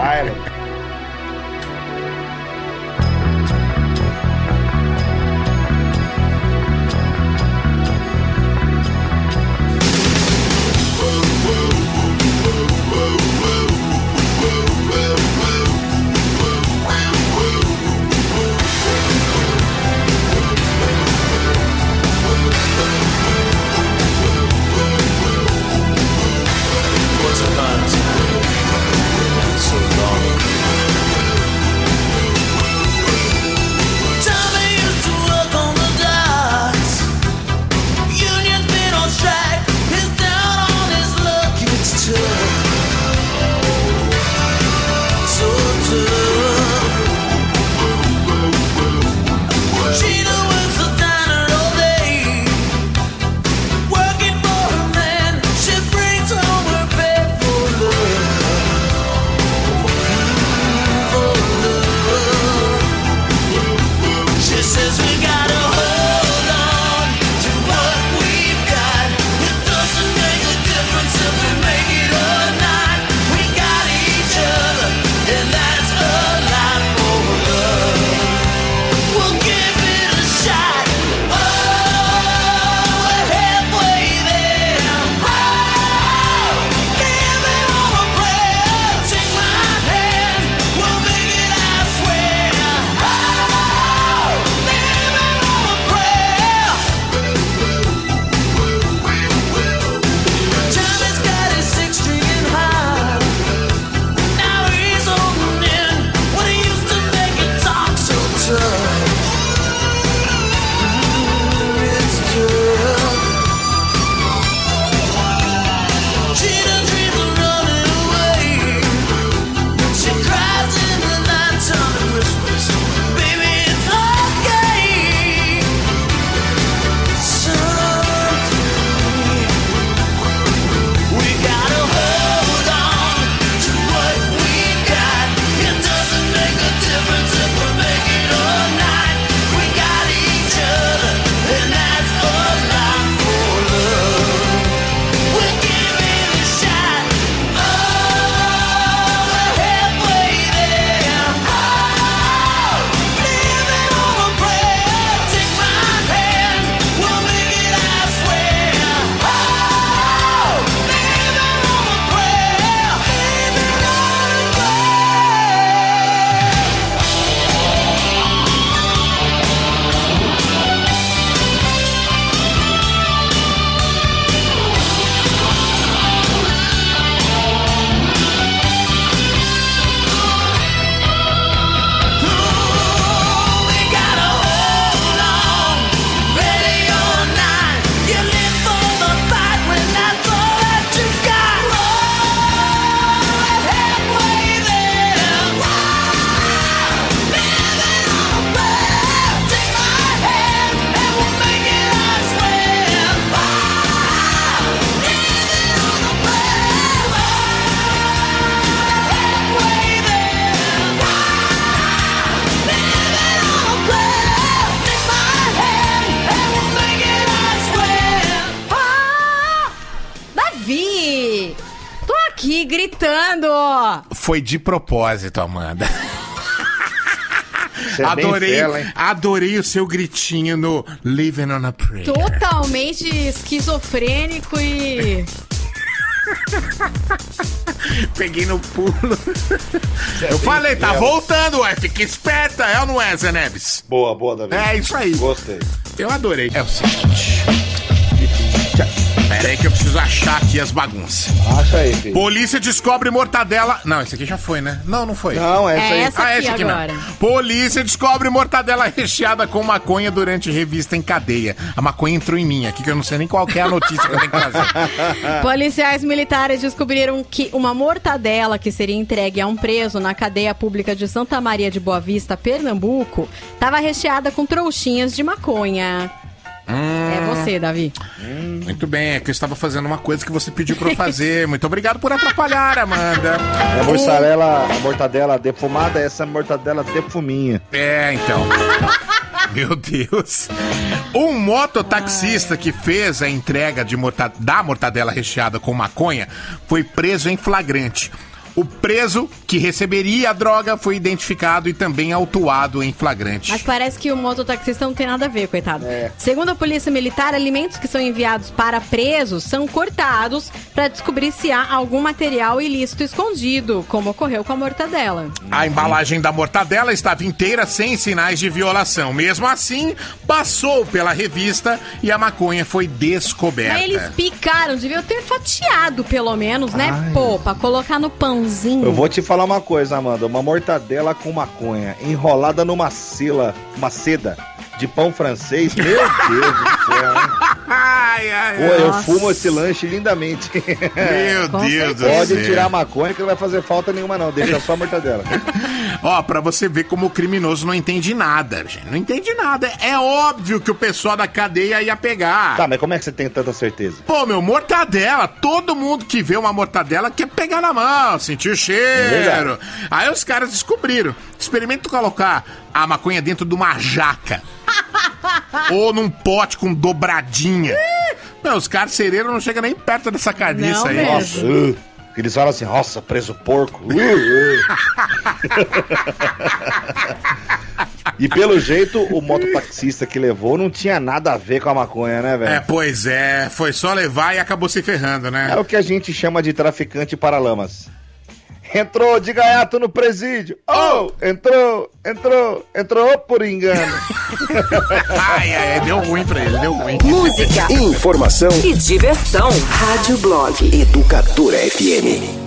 Foi de propósito, Amanda. É adorei, adorei o seu gritinho no Living on a Prayer. Totalmente esquizofrênico e. Peguei no pulo. Eu falei, tá voltando, ué. Fica esperta, é ou não é, Zé Neves? Boa, boa, Davi. É isso aí. Gostei. Eu adorei. É o seguinte. Pera aí que eu preciso achar aqui as bagunças. Acha aí, filho. Polícia descobre mortadela. Não, esse aqui já foi, né? Não, não foi. Não, essa É aí. essa Ah, aqui esse aqui agora. não. Polícia descobre mortadela recheada com maconha durante revista em cadeia. A maconha entrou em mim aqui, que eu não sei nem qual que é a notícia que eu tenho que fazer. Policiais militares descobriram que uma mortadela que seria entregue a um preso na cadeia pública de Santa Maria de Boa Vista, Pernambuco, estava recheada com trouxinhas de maconha. É você, Davi. Muito bem, é que eu estava fazendo uma coisa que você pediu pra eu fazer. Muito obrigado por atrapalhar, Amanda. É mussarela, a mortadela defumada, essa é mortadela defuminha. É, então. Meu Deus. Um mototaxista que fez a entrega de morta- da mortadela recheada com maconha foi preso em flagrante. O preso que receberia a droga foi identificado e também autuado em flagrante. Mas parece que o mototaxista não tem nada a ver, coitado. É. Segundo a polícia militar, alimentos que são enviados para presos são cortados para descobrir se há algum material ilícito escondido, como ocorreu com a mortadela. A embalagem da mortadela estava inteira sem sinais de violação. Mesmo assim, passou pela revista e a maconha foi descoberta. Mas eles picaram, deviam ter fatiado pelo menos, né? Pô, pra colocar no pãozinho. Eu vou te falar uma coisa, Amanda. Uma mortadela com maconha enrolada numa sila, uma seda de pão francês. Meu Deus do céu. Ai, ai, Pô, eu fumo esse lanche lindamente. Meu Com Deus do Pode céu. tirar a maconha que não vai fazer falta nenhuma, não. Deixa só a mortadela. Ó, pra você ver como o criminoso não entende nada, gente. Não entende nada. É óbvio que o pessoal da cadeia ia pegar. Tá, mas como é que você tem tanta certeza? Pô, meu, mortadela. Todo mundo que vê uma mortadela quer pegar na mão, sentir o cheiro. verdade. Aí os caras descobriram. Experimenta colocar a maconha dentro de uma jaca. Ou num pote com dobradinha. Meu, os carcereiros não chegam nem perto dessa carniça Não aí. mesmo. Nossa. Uh, eles falam assim, nossa, preso porco. Uh, uh. e pelo jeito, o mototaxista que levou não tinha nada a ver com a maconha, né, É, velho? pois é. Foi só levar e acabou se ferrando, né? É o que a gente chama de traficante paralamas. Entrou de gaiato no presídio. Oh, entrou, entrou, entrou por engano. Ai, ai, ai, deu ruim pra ele, deu ruim. Música Informação e diversão. Rádio Blog. Educadora FM.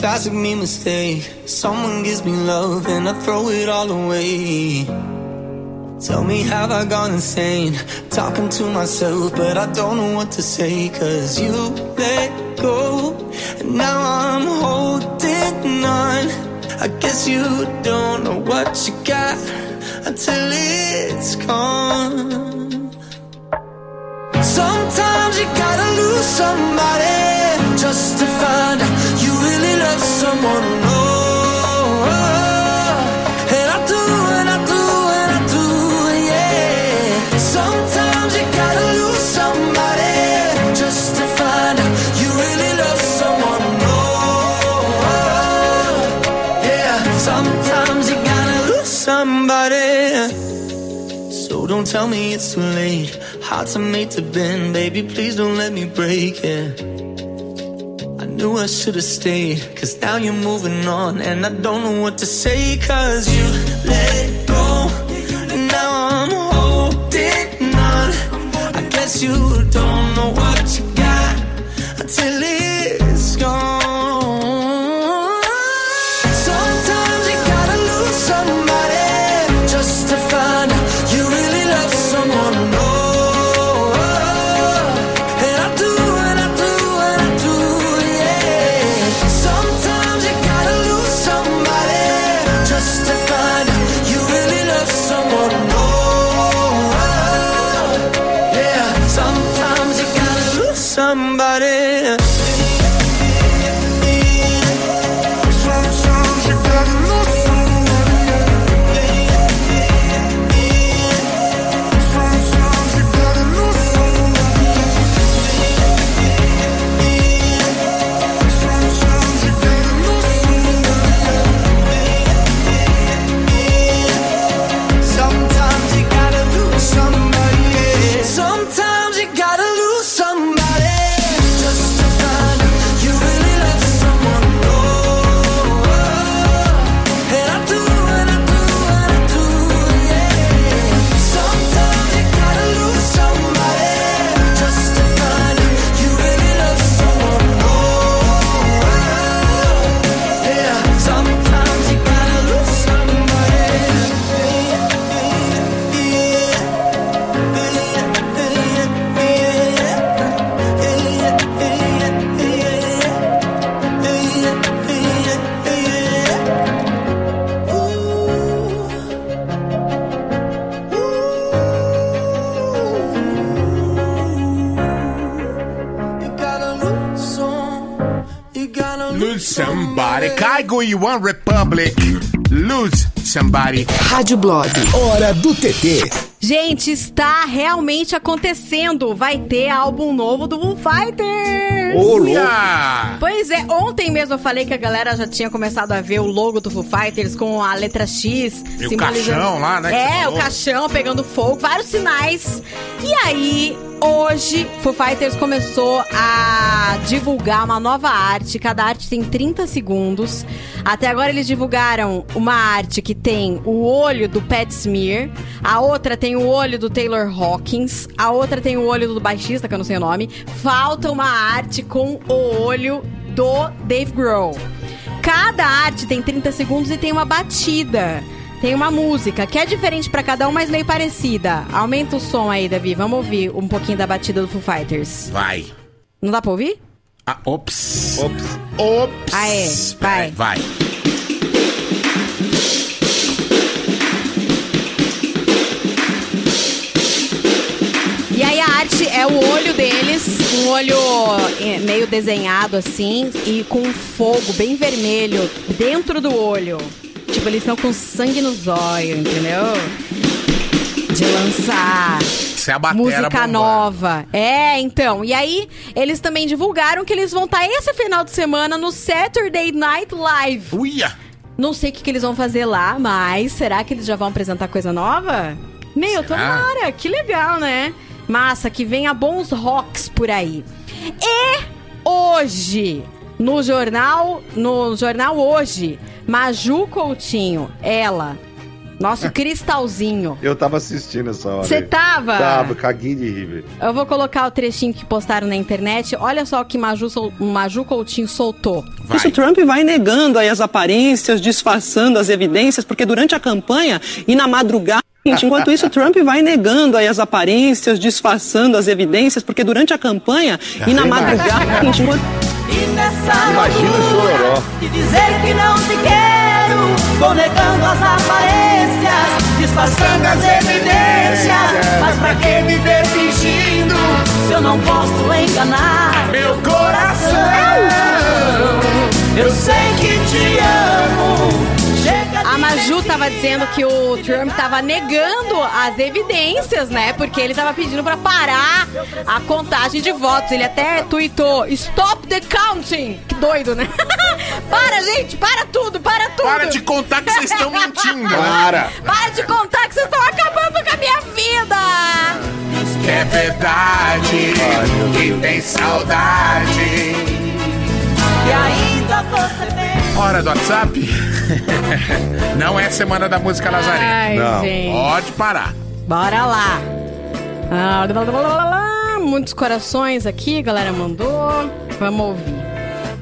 Classic me mistake. Someone gives me love and I throw it all away. Tell me, have I gone insane? Talking to myself, but I don't know what to say. Cause you let go, and now I'm holding on. I guess you don't know what you got until it's gone. Sometimes you gotta lose somebody just to find out tell me it's too late. Hearts are made to bend, baby. Please don't let me break it. I knew I should have stayed, cause now you're moving on. And I don't know what to say, cause you let go. And now I'm holding on. I guess you don't know what you Somebody. Rádio Blog. Hora do TT. Gente, está realmente acontecendo. Vai ter álbum novo do Foo Fighters. Ô, louco. Pois é, ontem mesmo eu falei que a galera já tinha começado a ver o logo do Foo Fighters com a letra X. E o caixão lá, né, É, o caixão pegando fogo, vários sinais. E aí, hoje, Foo Fighters começou a divulgar uma nova arte. Cada arte tem 30 segundos. Até agora eles divulgaram uma arte que tem o olho do Pat Smear, a outra tem o olho do Taylor Hawkins, a outra tem o olho do baixista, que eu não sei o nome. Falta uma arte com o olho do Dave Grohl. Cada arte tem 30 segundos e tem uma batida. Tem uma música que é diferente pra cada um, mas meio parecida. Aumenta o som aí, Davi. Vamos ouvir um pouquinho da batida do Foo Fighters. Vai. Não dá pra ouvir? Ah, ops. Ops. Ops. Ah, é. Vai. Vai. O olho deles, um olho eh, meio desenhado assim e com um fogo bem vermelho dentro do olho. Tipo, eles estão com sangue nos olhos, entendeu? De lançar é música nova. É, então. E aí, eles também divulgaram que eles vão estar esse final de semana no Saturday Night Live. Uia! Não sei o que, que eles vão fazer lá, mas será que eles já vão apresentar coisa nova? Meu, tomara, que legal, né? Massa, que venha bons rocks por aí. E hoje, no jornal, no jornal hoje, Maju Coutinho, ela, nosso cristalzinho. Eu tava assistindo essa hora. Você tava? Tava, caguei de rir. Eu vou colocar o trechinho que postaram na internet. Olha só o que Maju, sol- Maju Coutinho soltou. Isso o Trump vai negando aí as aparências, disfarçando as evidências, porque durante a campanha e na madrugada. Enquanto isso, o Trump vai negando aí as aparências, disfarçando as evidências, porque durante a campanha e na madrugada. Enquanto... Imagina o chororó. De dizer que não te quero, vou negando as aparências, disfarçando as evidências. Mas pra que viver fingindo, se eu não posso enganar meu coração? Eu sei que te amo. Maju tava dizendo que o Trump tava negando as evidências, né? Porque ele tava pedindo pra parar a contagem de votos. Ele até tweetou: Stop the counting! Que doido, né? para, gente! Para tudo! Para tudo! Para de contar que vocês estão mentindo. né? Para. Para de contar que vocês estão acabando com a minha vida! Que é verdade. que tem saudade. E ainda você tem. Hora do WhatsApp? Não é semana da música Nazaré. Ai, Não. gente. Pode parar. Bora lá! Ah, blá, blá, blá, blá, blá. Muitos corações aqui, a galera mandou. Vamos ouvir.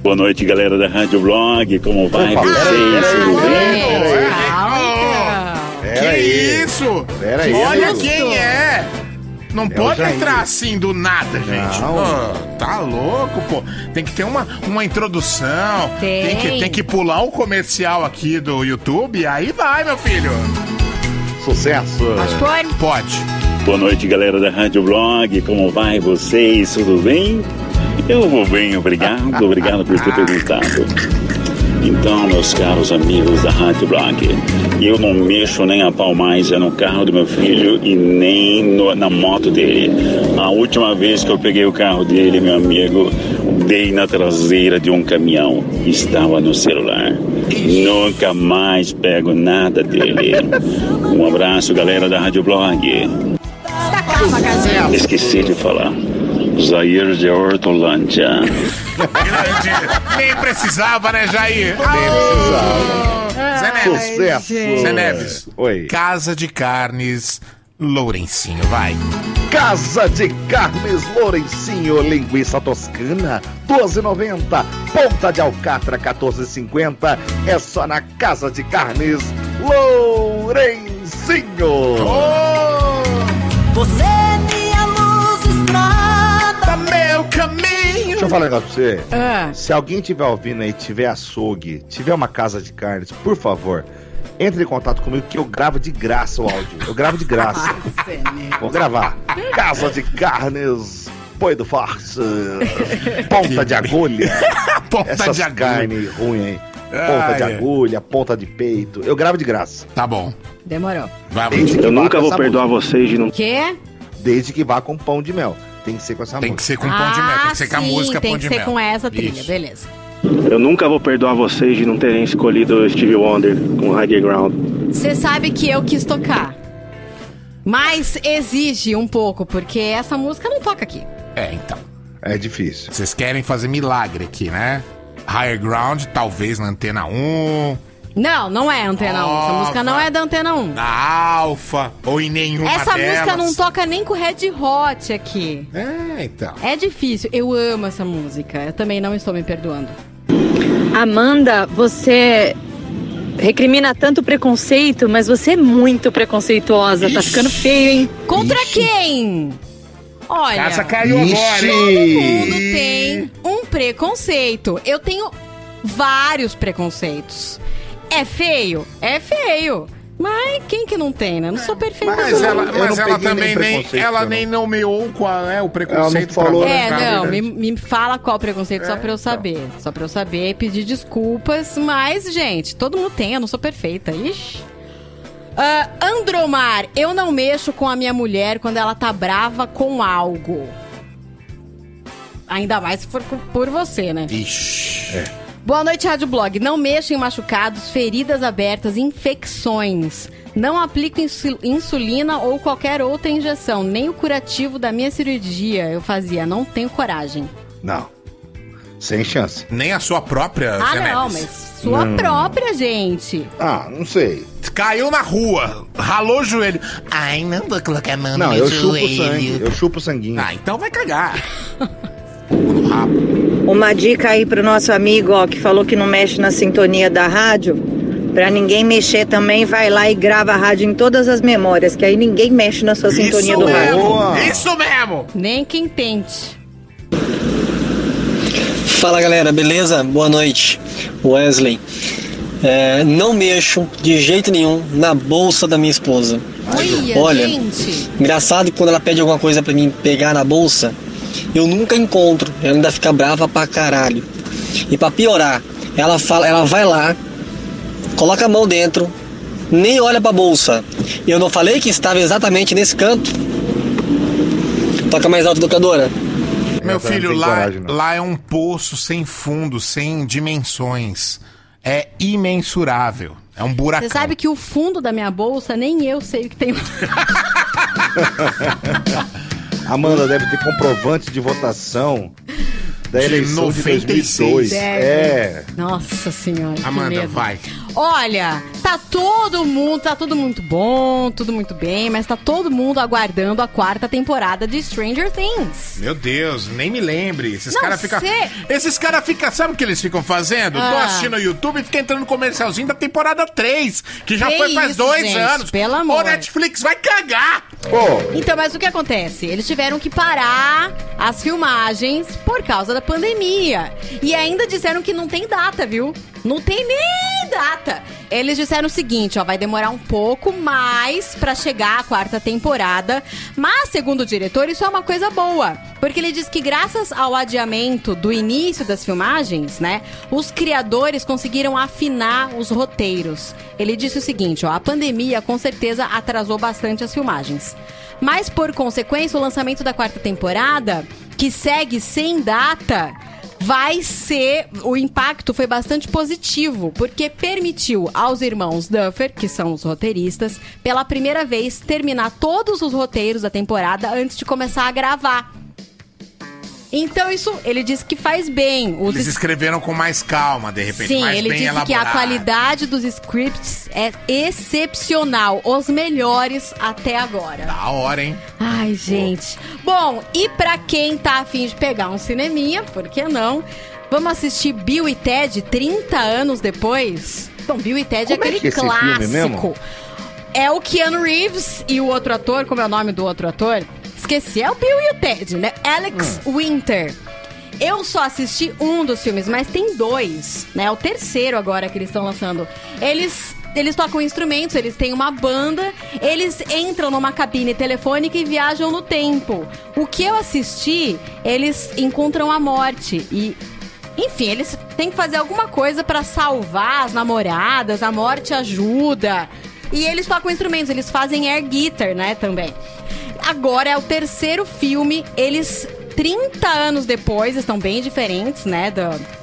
Boa noite, galera da Rádio Blog. Como vai Opa, vocês? Tudo bem? Que isso? Pera aí, Olha quem é. Não É pode entrar assim do nada, gente. Não. Pô, tá louco, pô. Tem que ter uma, uma introdução. Tem. que, tem que pular o comercial aqui do YouTube. Aí vai, meu filho. Sucesso. Pode? Pode. Boa noite, galera da Rádio Blog. Como vai vocês? Tudo bem? Eu vou bem, obrigado. Obrigado por ter perguntado. Então, meus caros amigos da Rádio Blog, eu não mexo nem a pau mais é no carro do meu filho e nem no- na moto dele. A última vez que eu peguei o carro dele, meu amigo, dei na traseira de um caminhão. Estava no celular. Nunca mais pego nada dele. Um abraço, galera da Rádio Blog. Esqueci de falar. Zair de Hortolândia. Grande. Nem precisava, né, Jair? Zé Neves. Sucesso. Zé Neves. Oi. Casa de Carnes Lourencinho, vai. Casa de Carnes Lourencinho, linguiça toscana, 12,90. Ponta de alcatra, 14,50. É só na Casa de Carnes Lourencinho. Você eu falar um negócio pra você. Ah. Se alguém tiver ouvindo aí, tiver açougue, tiver uma casa de carnes, por favor, entre em contato comigo que eu gravo de graça o áudio. Eu gravo de graça. Vou gravar. Casa de Carnes põe do farsa, ponta de agulha. Ponta Essas de agulha. carne ruim aí. Ponta de Ai, ai. agulha, ponta de peito. Eu gravo de graça. Tá bom. Demorou. Vamos. Eu nunca vou perdoar vocês de não. Quê? Desde que vá com pão de mel. Tem que ser com essa Tem música. que ser com pão de mel, tem que ser com a Ah, música tem pão que de ser mel. com essa trilha, Isso. beleza. Eu nunca vou perdoar vocês de não terem escolhido o Stevie Wonder com High Ground. Você sabe que eu quis tocar. Mas exige um pouco, porque essa música não toca aqui. É, então. É difícil. Vocês querem fazer milagre aqui, né? Higher Ground, talvez na Antena 1, Não, não é Antena 1. Essa Nova. música não é da Antena 1. na Alfa, ou em nenhuma Essa delas. música não toca nem com Red Hot aqui. É, então. É difícil. Eu amo essa música. Eu também não estou me perdoando. Amanda, você recrimina tanto preconceito, mas você é muito preconceituosa. Tá ficando feio, hein? Contra quem? Olha, Casa caiu Ixi. agora, todo hein? mundo tem um preconceito. Eu tenho vários preconceitos. É feio? É feio. Mas quem que não tem, né? Não sou perfeita. Mas não. ela, mas não ela também nem ela não. nem nomeou qual é o preconceito. Ela não falou, pra É, não, me, me fala qual preconceito só pra eu saber. Só pra eu saber e pedir desculpas. Mas, gente, todo mundo tem, eu não sou perfeita. Ixi. Ah, Andromar, eu não mexo com a minha mulher quando ela tá brava com algo. Ainda mais se for por- você, né? Ixi. Boa noite, Rádio Blog. Não mexo em machucados, feridas abertas, infecções. Não aplico insu- insulina ou qualquer outra injeção, nem o curativo da minha cirurgia eu fazia. Não tenho coragem. Não. Sem chance. Nem a sua própria, Ah, Zé não, Neves. mas sua Não. própria, gente. Ah, não sei. Caiu na rua, ralou o joelho. Ai, não vou colocar a mão Não, no eu meu chupo joelho. sangue. Eu chupo sanguinho. Ah, então vai cagar. no rabo. Uma dica aí pro nosso amigo, ó, que falou que não mexe na sintonia da rádio. Pra ninguém mexer também, vai lá e grava a rádio em todas as memórias, que aí ninguém mexe na sua sintonia Isso do rádio. mesmo, isso mesmo. Nem quem tente. Fala galera, beleza? Boa noite. Wesley. É, não mexo de jeito nenhum na bolsa da minha esposa. Olha, Olha, gente. engraçado que quando ela pede alguma coisa pra mim pegar na bolsa, eu nunca encontro. Ela ainda fica brava pra caralho. E pra piorar, ela fala, ela vai lá, coloca a mão dentro, nem olha pra bolsa. Eu não falei que estava exatamente nesse canto? Toca mais alto, educadora. Meu filho, lá, coragem, lá é um poço sem fundo, sem dimensões. É imensurável. É um buracão. Você sabe que o fundo da minha bolsa, nem eu sei o que tem. Amanda deve ter comprovante de votação da De eleição de 96. 2002. Deve. É. Nossa senhora. que Amanda, medo. vai. Olha, tá todo mundo, tá tudo muito bom, tudo muito bem, mas tá todo mundo aguardando a quarta temporada de Stranger Things. Meu Deus, nem me lembre. Esses caras ficam. cê- Esses caras ficam. Sabe o que eles ficam fazendo? Tô Ah. assistindo no YouTube e fica entrando no comercialzinho da temporada 3, que já Que foi faz isso, dois gente, anos. pelo amor. Ô, Netflix, vai cagar! Então, mas o que acontece? Eles tiveram que parar as filmagens por causa da pandemia. E ainda disseram que não tem data, viu? Não tem nem data. Eles disseram o seguinte, ó, vai demorar um pouco mais pra chegar a quarta temporada, mas segundo o diretor, isso é uma coisa boa, porque ele diz que graças ao adiamento do início das filmagens, né, os criadores conseguiram afinar os roteiros. Ele disse o seguinte, ó, a pandemia com certeza atrasou bastante as filmagens. Mas por consequência, o lançamento da quarta temporada, que segue sem data, vai ser. O impacto foi bastante positivo, porque permitiu aos irmãos Duffer, que são os roteiristas, pela primeira vez terminar todos os roteiros da temporada antes de começar a gravar. Então, isso ele disse que faz bem. Os Eles escreveram com mais calma, de repente, Sim, mais ele bem disse que a qualidade dos scripts é excepcional, os melhores até agora. Da hora, hein? Ai, gente. Bom, e pra quem tá afim de pegar um cineminha, por que não? Vamos assistir Bill e Ted 30 anos depois? Bom, Bill e Ted Como é é aquele que é esse filme clássico. mesmo? É o Keanu Reeves e o outro ator, como é o nome do outro ator? Esqueci, é o Bill e o Ted, né? Alex Hum. Winter. Eu só assisti um dos filmes, mas tem dois, né? O terceiro agora que eles estão lançando. Eles eles tocam instrumentos, eles têm uma banda, eles entram numa cabine telefônica e viajam no tempo. O que eu assisti, eles encontram a morte e enfim, eles têm que fazer alguma coisa pra salvar as namoradas, a morte ajuda. E eles tocam instrumentos, eles fazem air guitar, né, também. Agora é o terceiro filme, eles 30 anos depois estão bem diferentes, né, do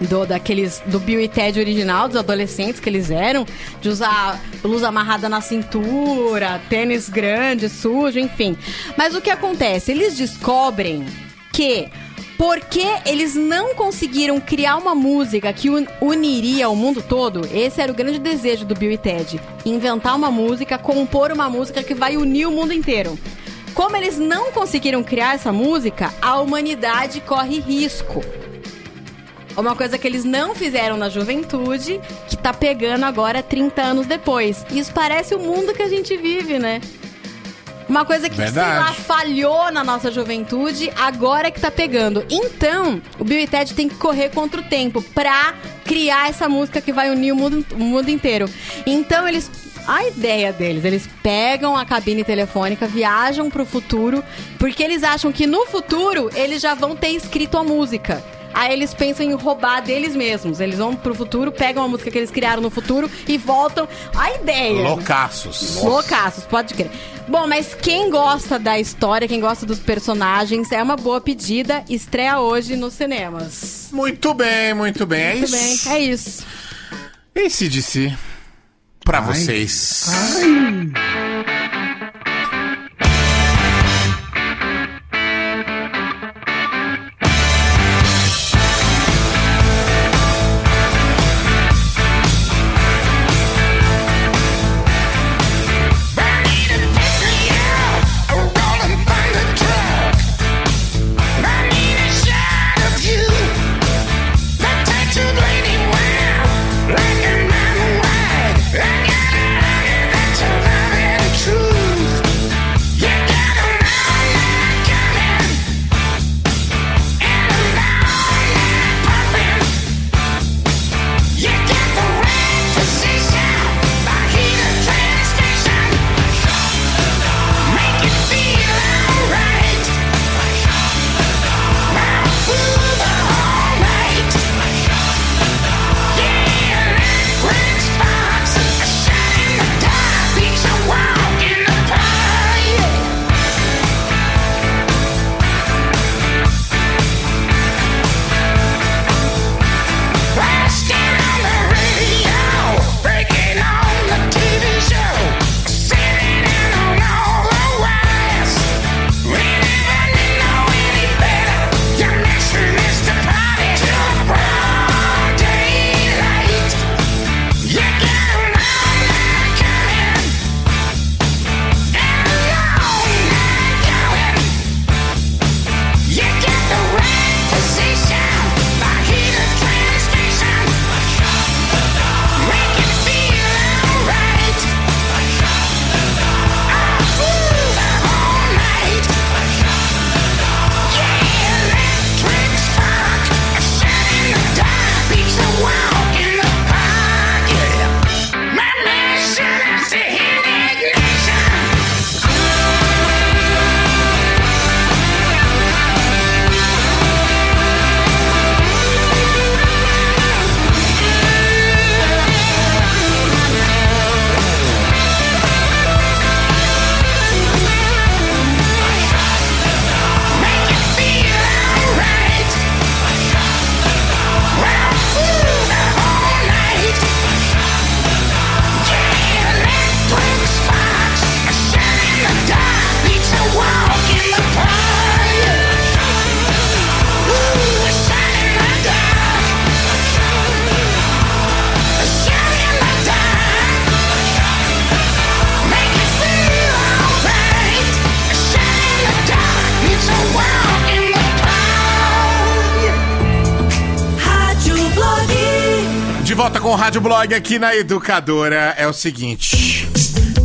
do, daqueles do Bill e Ted original, dos adolescentes que eles eram, de usar blusa amarrada na cintura, tênis grande, sujo, enfim. Mas o que acontece? Eles descobrem que porque eles não conseguiram criar uma música que un- uniria o mundo todo, esse era o grande desejo do Bill e Ted. Inventar uma música, compor uma música que vai unir o mundo inteiro. Como eles não conseguiram criar essa música, a humanidade corre risco. Uma coisa que eles não fizeram na juventude, que tá pegando agora 30 anos depois. Isso parece o mundo que a gente vive, né? Uma coisa que, sei Verdade. lá, falhou na nossa juventude, agora é que tá pegando. Então, o Bill e Ted tem que correr contra o tempo pra criar essa música que vai unir o mundo, o mundo inteiro. Então, eles. A ideia deles, eles pegam a cabine telefônica, viajam pro futuro, porque eles acham que no futuro eles já vão ter escrito a música. Aí eles pensam em roubar deles mesmos. Eles vão pro futuro, pegam a música que eles criaram no futuro e voltam. A ideia. Loucaços. Loucaços, pode crer. Bom, mas quem gosta da história, quem gosta dos personagens, é uma boa pedida. Estreia hoje nos cinemas. Muito bem, muito bem. É Muito isso. bem, é isso. Esse de si. Pra vocês. De Rádio Blog aqui na Educadora é o seguinte.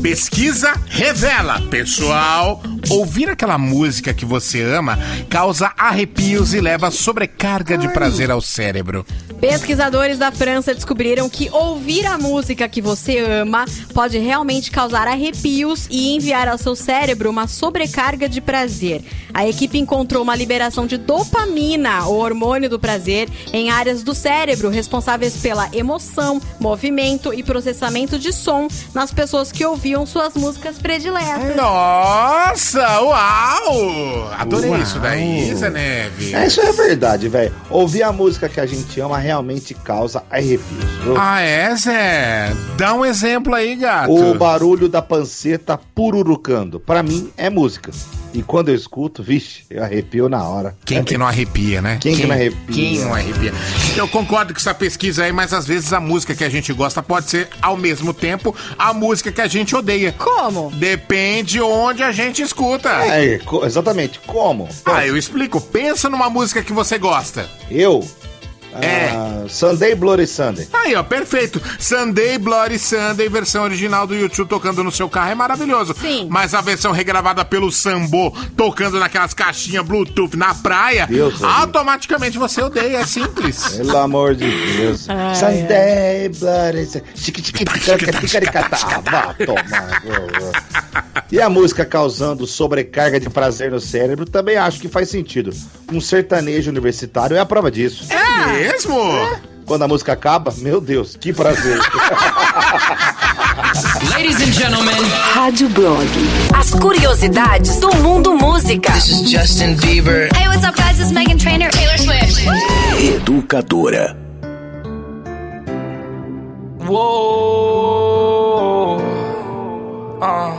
Pesquisa revela: pessoal ouvir aquela música que você ama causa arrepios e leva sobrecarga de prazer ao cérebro. Pesquisadores da França descobriram que ouvir a música que você ama pode realmente causar arrepios e enviar ao seu cérebro uma sobrecarga de prazer. A equipe encontrou uma liberação de dopamina, o hormônio do prazer, em áreas do cérebro responsáveis pela emoção, movimento e processamento de som nas pessoas que ouviam suas músicas prediletas. Nossa, uau! Adorei Uau. isso daí, Zé Neve. É, isso é verdade, velho. Ouvir a música que a gente ama realmente causa arrepios. viu? Ah, é, Zé? Dá um exemplo aí, gato. O barulho da panceta pururucando. Pra mim, é música. E quando eu escuto, vixe, eu arrepio na hora. Quem que não arrepia, né? Quem que não arrepia? Quem não arrepia? Eu concordo com essa pesquisa aí, mas às vezes a música que a gente gosta pode ser, ao mesmo tempo, a música que a gente odeia. Como? Depende onde a gente escuta. É, exatamente. Como? Ah, eu explico. Pensa numa música que você gosta. Eu? É. Ah, Sunday Bloody Sunday. Aí, ó, perfeito. Sunday Bloody Sunday, versão original do YouTube tocando no seu carro é maravilhoso. Sim. Mas a versão regravada pelo Sambo, tocando naquelas caixinhas Bluetooth na praia, Deus, automaticamente você odeia, é simples. Pelo amor de Deus. Ai, Sunday Bloody Sunday. E a música causando sobrecarga de prazer no cérebro também acho que faz sentido. Um sertanejo universitário é a prova disso. É mesmo? Quando a música acaba, meu Deus, que prazer. Ladies and gentlemen, Rádio Blog. As curiosidades do mundo música. This is Justin Bieber. Hey, what's up, guys? This is Megan Trainor. Taylor Swift. Educadora. Whoa. Uh.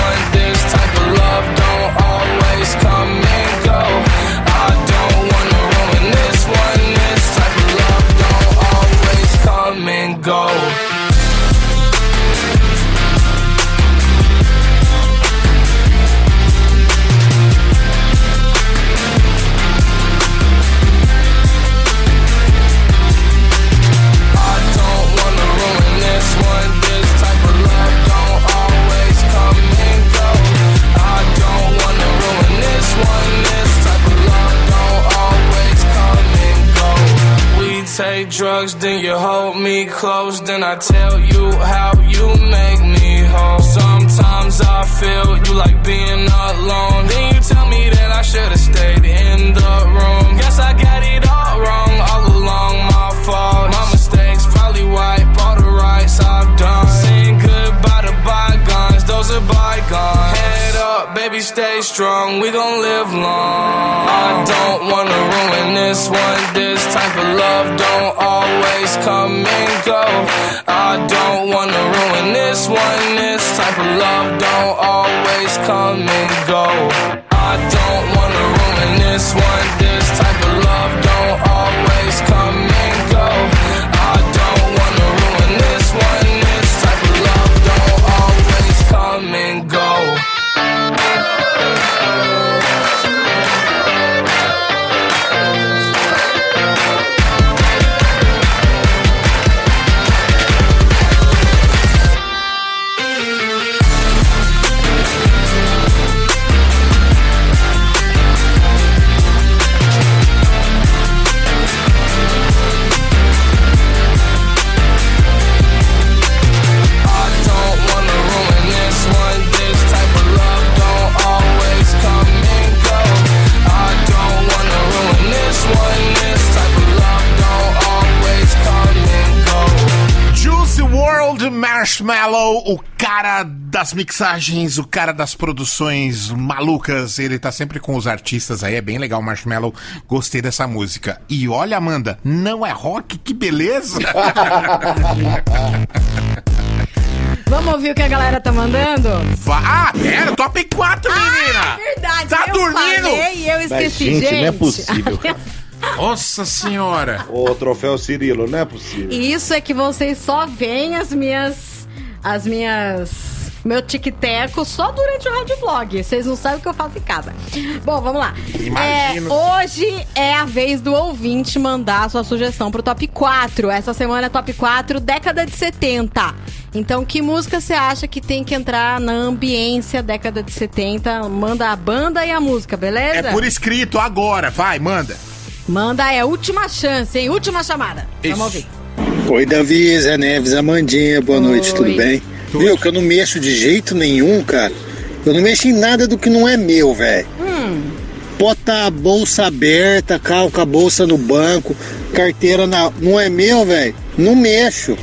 Drugs, then you hold me close, then I tell you how you make me whole. Sometimes I feel you like being alone. Then you tell me that I should've stayed in the room. Guess I got it all wrong all along, my fault. My those are bygones. Uh, head up, baby, stay strong. We gon' live long. I don't wanna ruin this one. This type of love don't always come and go. I don't wanna ruin this one. This type of love don't always come and go. I don't wanna ruin this one. Das mixagens, o cara das produções malucas, ele tá sempre com os artistas aí, é bem legal o Marshmallow, gostei dessa música. E olha, Amanda, não é rock, que beleza! Vamos ouvir o que a galera tá mandando? Va- Ah, pera, top 4, menina! Verdade, Tá eu dormindo? falei eu esqueci, gente, gente. não é possível. Nossa senhora! Ô, troféu Cirilo, não é possível. Isso é que vocês só veem as minhas. As minhas. Meu tic-teco só durante o rádio vlog. Vocês não sabem o que eu faço em casa. Bom, vamos lá. Imagino. É, hoje é a vez do ouvinte mandar a sua sugestão pro top 4. Essa semana é top 4, década de 70. Então, que música você acha que tem que entrar na ambiência década de 70? Manda a banda e a música, beleza? É por escrito agora, vai, manda. Manda, é última chance, hein? Última chamada. Isso. Vamos ouvir. Oi, Davi, Zé Neves, Amandinha, boa noite, tudo bem? Viu que eu não mexo de jeito nenhum, cara. Eu não mexo em nada do que não é meu, velho. Hum. Bota a bolsa aberta, calca a bolsa no banco, carteira na. Não é meu, velho? Não mexo.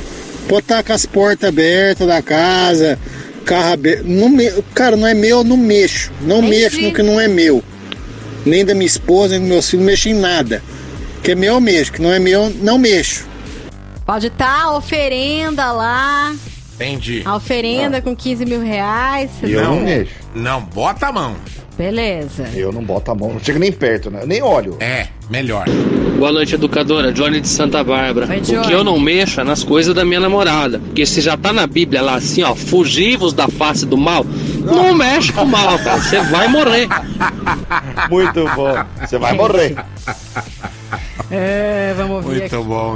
Botar com as portas abertas da casa, carro aberto. Não me... Cara, não é meu, eu não mexo. Não mexo no que não é meu. Nem da minha esposa, nem dos meus filhos, não mexo em nada. Que é meu, eu mexo. Que não é meu, não mexo. Pode estar a oferenda lá. Entendi. A oferenda com 15 mil reais. você Eu não mexo. Não, bota a mão. Beleza. Eu não boto a mão, não chego nem perto, né? Eu nem olho. É, melhor. Boa noite, educadora. Johnny de Santa Bárbara. Oi, o que eu não mexo é nas coisas da minha namorada. Porque se já tá na Bíblia lá assim, ó, fugivos da face do mal, não mexe com o mal, cara. Você vai morrer. Muito bom. Você vai morrer. É, vamos ouvir Muito bom.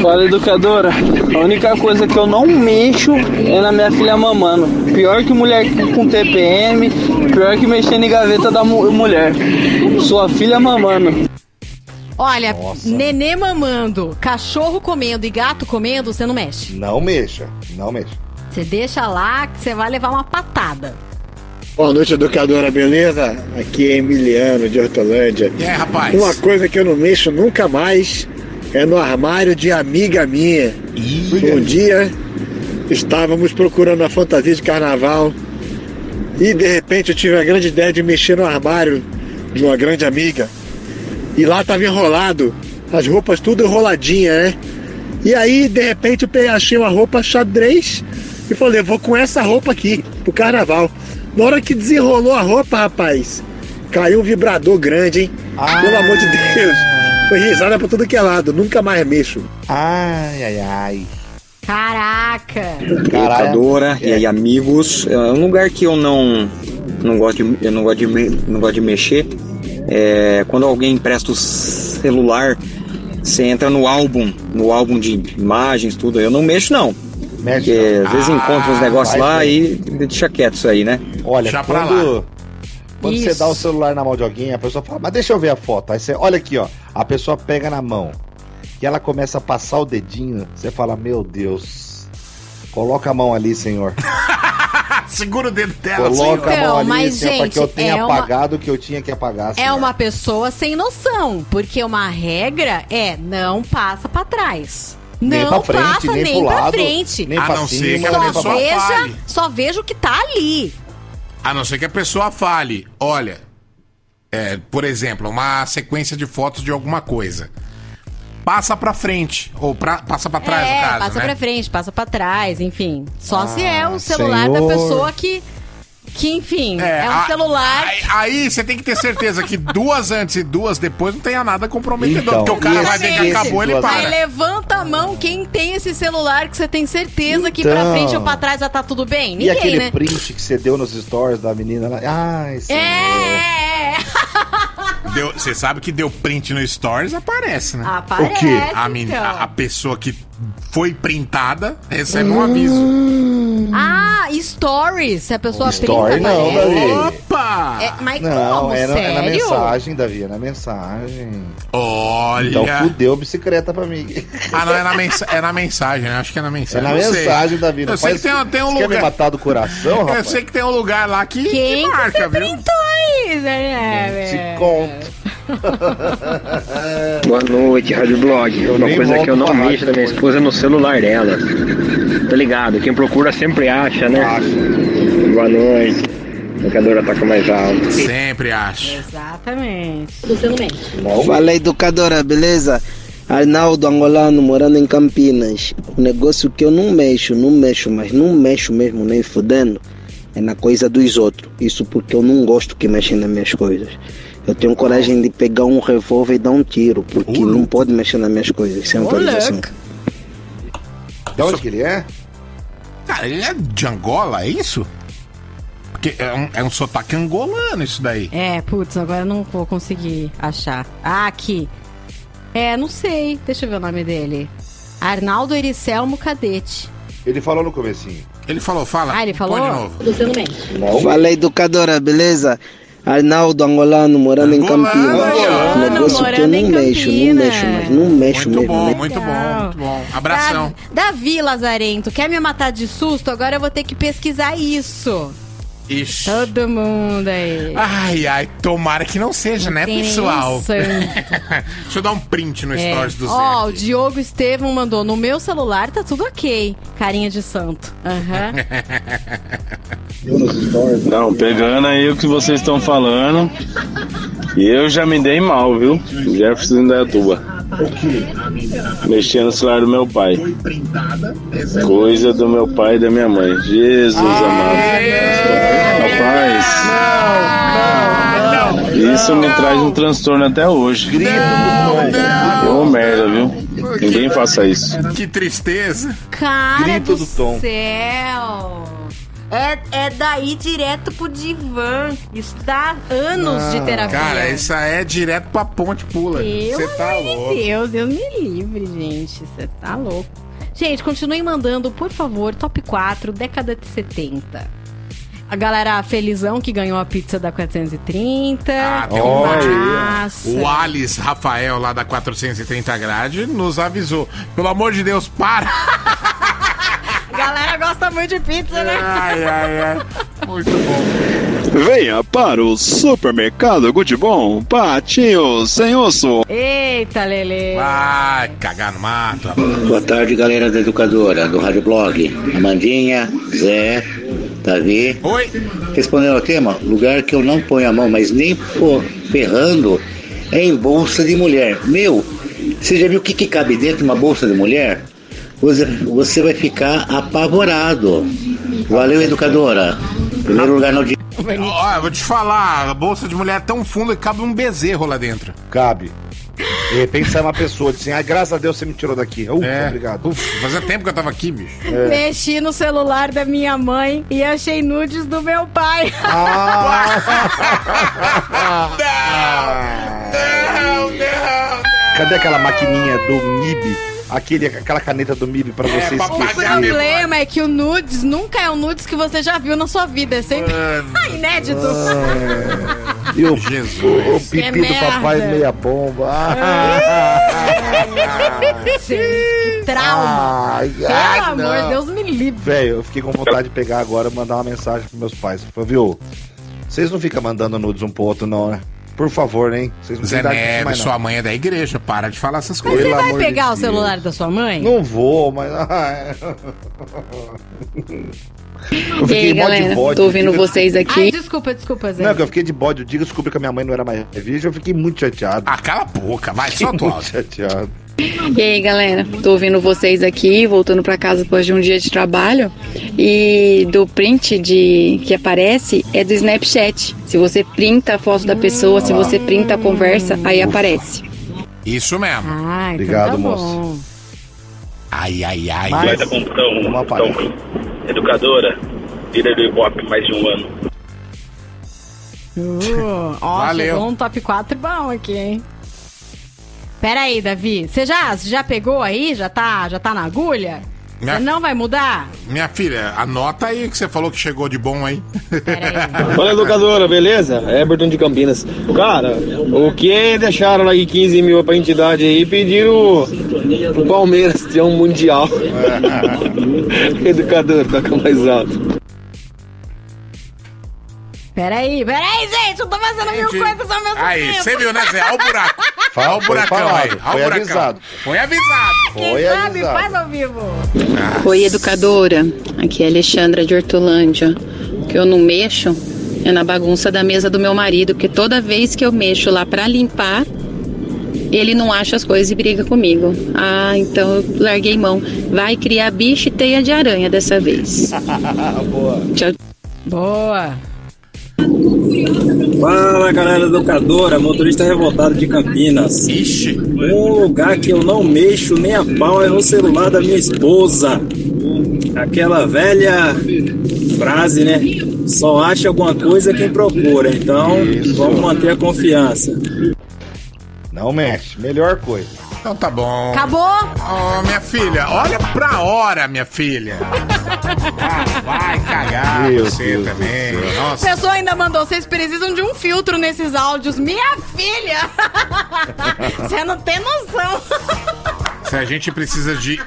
Fala, educadora. A única coisa que eu não mexo é na minha filha mamando. Pior que mulher com TPM, pior que mexer em gaveta da mu- mulher. Sua filha mamando. Olha, nenê mamando, cachorro comendo e gato comendo, você não mexe. Não mexa, não mexa. Você deixa lá que você vai levar uma patada. Boa noite, educadora, beleza? Aqui é Emiliano de Hortolândia. É, rapaz. Uma coisa que eu não mexo nunca mais é no armário de amiga minha. Um dia estávamos procurando a fantasia de carnaval e de repente eu tive a grande ideia de mexer no armário de uma grande amiga. E lá estava enrolado, as roupas tudo enroladinha, né? E aí, de repente, eu achei uma roupa xadrez e falei, vou com essa roupa aqui pro carnaval. Na hora que desenrolou a roupa, rapaz, caiu um vibrador grande, hein? Pelo amor de Deus. Foi risada pra tudo que é lado, nunca mais mexo. Ai, ai, ai. Caraca! Educadora e aí amigos, é um lugar que eu não não gosto de eu não gosto de não gosto de mexer é quando alguém empresta o celular, você entra no álbum, no álbum de imagens, tudo. Eu não mexo não. Mexe Porque não. às vezes Ah, encontra uns negócios lá bem. e deixa quieto isso aí, né? Olha, Deixa quando, quando você dá o celular na mão de alguém, a pessoa fala, mas deixa eu ver a foto. Aí você, olha aqui, ó. A pessoa pega na mão e ela começa a passar o dedinho. Você fala, meu Deus, coloca a mão ali, senhor. Segura o dedo dela, Coloca a Então, mão ali, mas, senhor, pra que eu gente, tenha é uma- apagado o que eu tinha que apagar. É senhor. uma pessoa sem noção, porque uma regra é não passa pra trás. Nem não pra frente, passa nem nem, pro pra lado, frente. nem A pra não cima, ser que a só pessoa veja, fale. só veja o que tá ali. A não ser que a pessoa fale, olha, é, por exemplo, uma sequência de fotos de alguma coisa. Passa pra frente, ou pra, passa pra trás, é, no caso, passa né? pra frente, passa pra trás, enfim. Só se é o Ah, celular senhor. da pessoa que que enfim, é, um a- celular Aí, aí você tem que ter certeza que duas antes e duas depois não tenha nada comprometedor. Então, porque o cara vai ver que acabou, ele Aí para. levanta a mão quem tem esse celular que você tem certeza que pra Então. frente ou pra trás vai estar tudo bem? E Ninguém, aquele né? print que você deu nos stories da menina lá? Ai, senhor. É, Deu- Você sabe que deu print no Stories, aparece, né? Aparece, O quê? A, então. a- a pessoa que foi printada recebe um aviso. Ah, stories. Se a pessoa Story printa, não, aparece. Davi. Opa! É, mas Não, como? é na, é na mensagem, Davi, é na mensagem. Olha. Então fudeu a bicicleta pra mim. Ah, não, é na, mensa é na mensagem, né? Acho que é na É mensagem. na Não sei. mensagem, Davi. Não Eu sei que tem, tem um Você quer me lugar. matar do coração, Eu rapaz? sei que tem um lugar lá que, que Quem que marca, você viu? printou aí, né? Te conto. Boa noite, Rádio Blog. Uma nem coisa que eu não mexo da minha esposa é no celular dela. Tá ligado? Quem procura sempre acha, né? Acha. Boa noite. Educadora toca mais alto. Sempre acho. Exatamente. Fala educadora, beleza? Arnaldo Angolano, morando em Campinas. O negócio que eu não mexo, não mexo, mas não mexo mesmo, nem fudendo, é na coisa dos outros. Isso porque eu não gosto que mexem nas minhas coisas. Eu tenho coragem de pegar um revólver e dar um tiro, porque não pode mexer nas minhas coisas, sem autorização. De onde que ele é? Cara, ele é de Angola, é isso? Porque é um, é um sotaque angolano isso daí. É, putz, agora eu não vou conseguir achar. Ah, aqui. É, não sei. Deixa eu ver o nome dele. Arnaldo Ericelmo Cadete. Ele falou no comecinho. Ele falou, fala. Ah, ele falou? Põe de novo. Fala educadora, beleza? Arnaldo Angolano, morando em Campinas. O negócio que eu não mexo, não mexo, mas não mexo Muito mesmo. bom, né? muito bom, muito bom. Abração. Da- Davi Lazarento, quer me matar de susto? Agora eu vou ter que pesquisar isso. Ixi. Todo mundo aí. Ai, ai, tomara que não seja, né, pessoal? Deixa eu dar um print no É. stories do Zé. Ó, o Diogo Estevam mandou, no meu celular tá tudo ok. Carinha de santo. Aham. Não, pegando aí o que vocês estão falando, eu já me dei mal, viu? Jefferson da Tuba. Mexendo no celular do meu pai. Coisa do meu pai e da minha mãe. Jesus amado. Rapaz. Isso me traz um transtorno até hoje. Ô merda, viu? Ninguém faça isso. Que tristeza. Cara Grito do, do Tom. céu. É, é daí direto pro divã. Isso dá anos de terapia. Cara, isso é direto pra ponte pula. Você tá louco. Deus, Deus me livre, gente. Você tá louco. Gente, continuem mandando, por favor, top 4, década de 70. A galera felizão que ganhou a pizza da 430. Ah, tem um. O Alice Rafael, lá da 430 grade, nos avisou. Pelo amor de Deus, para! A galera gosta muito de pizza, né? Ai, ai, ai. Muito bom. Venha para o supermercado Gudibom, patinho sem osso. Eita, Lele. Vai cagar no mato. Boa tarde, galera da Educadora, do Rádio Blog. Amandinha, Zé, Davi. Oi. Respondendo ao tema, lugar que eu não ponho a mão, mas nem pô, ferrando, é em bolsa de mulher. Meu, você já viu o que, que cabe dentro de uma bolsa de mulher? Você, vai ficar apavorado. Valeu, Educadora. Primeiro lugar no dia. Eu vou te falar, a bolsa de mulher é tão funda que cabe um bezerro lá dentro. Cabe. De repente sai uma pessoa assim, ai, graças a Deus você me tirou daqui. Ufa, É. obrigado. Uf, fazia tempo que eu tava aqui, bicho. Mexi no celular da minha mãe e achei nudes do meu pai. Não, não. Cadê aquela maquininha do MIB? Aquele, aquela caneta do MIB pra você O esquecer. problema é que o nudes nunca é o nudes que você já viu na sua vida. É sempre inédito. E o, Jesus. o, o pipi É do papai merda. meia bomba. Gente, que trauma. Ai, Pelo ai, amor de Deus, me livre. Velho, eu fiquei com vontade de pegar agora e mandar uma mensagem pros meus pais. Falei, viu? Vocês não ficam mandando nudes um pro outro, não, né? Por favor, hein? Vocês não Zé Neves, mais, não. sua mãe é da igreja, para de falar essas Mas coisas. você vai pegar o celular da sua mãe? Não vou, mas. ai. Eu E aí, galera, bode, tô ouvindo diga- vocês aqui. Ai, desculpa, desculpa, Zé. Não, que eu fiquei de bode o dia que eu descobri que a minha mãe não era mais virgem, eu fiquei muito chateado. Ah, cala a boca, vai, Fiquei muito chateado. E aí, galera, tô ouvindo vocês aqui, voltando pra casa depois de um dia de trabalho. E do print de que aparece é do Snapchat. Se você printa a foto da pessoa, se você printa a conversa, aí aparece. Isso mesmo. Ah, então Obrigado, tá moço. Ai, ai, ai. Mas- um, Uma palha. educadora, líder do Ibope mais de um ano. Uh, ó, Valeu. chegou um top 4 bom aqui, hein? Pera aí, Davi. Você já, já pegou aí? Já tá, já tá na agulha? Minha- Você não vai mudar? Minha filha, anota aí que você falou que chegou de bom aí. Fala, educadora, beleza? Everton de Campinas. Cara, o que deixaram aí 15 mil pra entidade aí e pediram o Palmeiras ter um mundial. Educador, toca mais alto. Peraí, peraí, gente, eu tô fazendo mil coisas ao mesmo Aí, tempo. você viu, né, Zé? Olha o buraco. Fala, Olha o foi buracão falado, aí. Olha foi o buracão. avisado. Foi avisado. Quem Foi sabe avisado. faz ao vivo. Oi, educadora. Aqui é a Alexandra de Hortolândia. O que eu não mexo é na bagunça da mesa do meu marido, porque toda vez que eu mexo lá pra limpar, ele não acha as coisas e briga comigo. Ah, então eu larguei mão. Vai criar bicho e teia de aranha dessa vez. Boa. Tchau. Boa. Fala galera educadora, motorista revoltado de Campinas. Ixi. Um lugar que eu não mexo nem a pau é no celular da minha esposa. Aquela velha frase, né? Só acha alguma coisa quem procura. Então vamos manter a confiança. Não mexe, melhor coisa. Então tá bom. Acabou? Ó, minha filha, olha pra hora, minha filha. Ah, vai cagar Meu você Deus também. A Nossa. pessoa ainda mandou, vocês precisam de um filtro nesses áudios. Minha filha! Você não tem noção. Se a gente precisa de.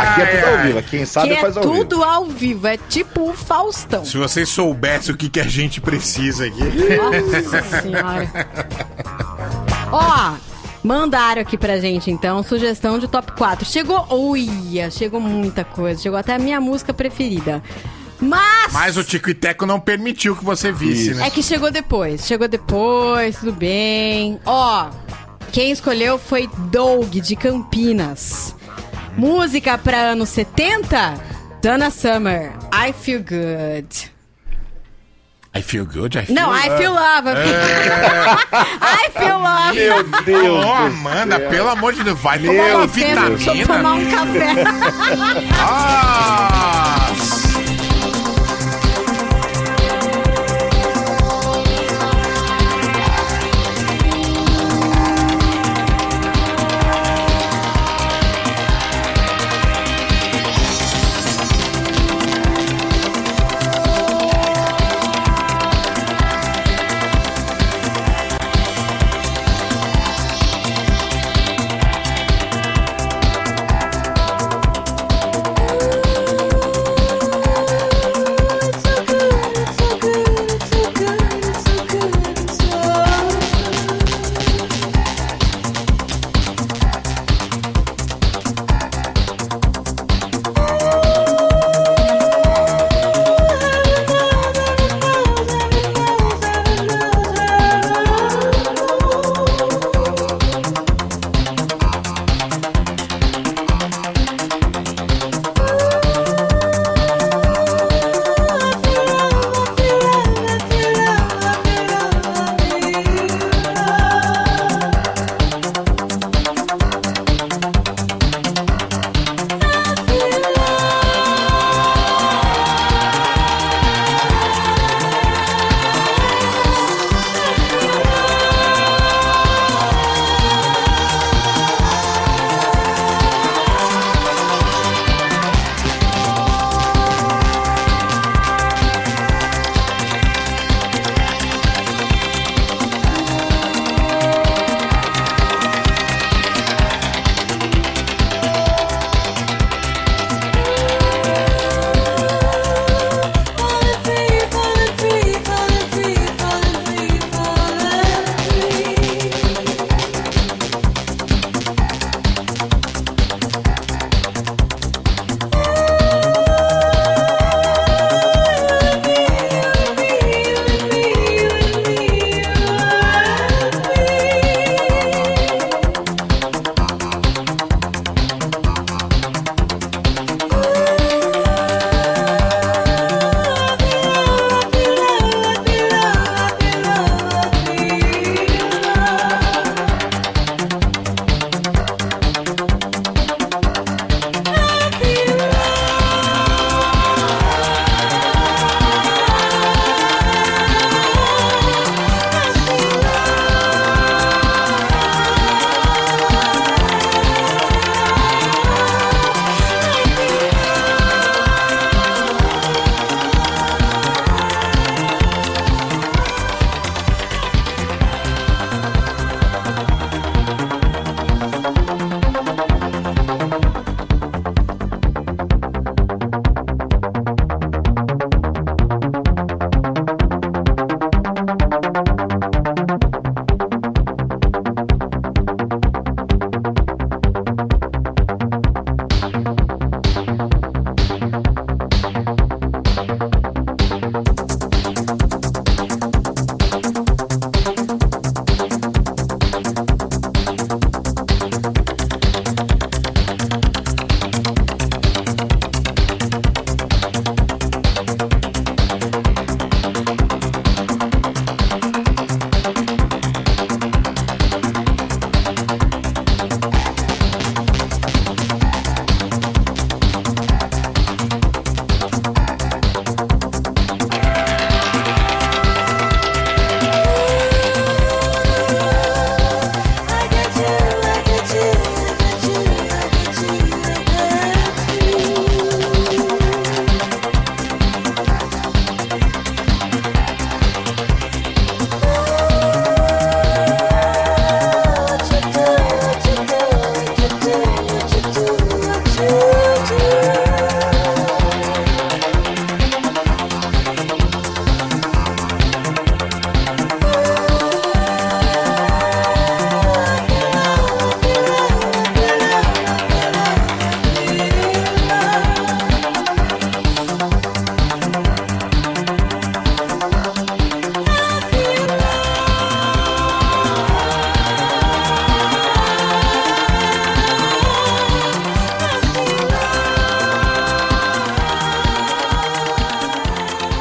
Aqui é tudo ao vivo. Quem sabe que é faz ao vivo. tudo ao vivo, é tipo o Faustão. Se vocês soubessem o que, que a gente precisa aqui. Nossa senhora. Ó, mandaram aqui pra gente então sugestão de top 4. Chegou, uia, chegou muita coisa. Chegou até a minha música preferida. Mas Mas o Tico e Teco não permitiu que você visse, né? é que chegou depois. Chegou depois, tudo bem. Ó, quem escolheu foi Doug de Campinas. Música pra anos 70? Donna Summer, I Feel Good. I feel good, I feel Não, I feel love. I feel love. Meu Deus Ô, do Amanda, céu. pelo amor de Deus, vai Meu tomar uma Deus. vitamina. Deixa eu tomar um café. Ah!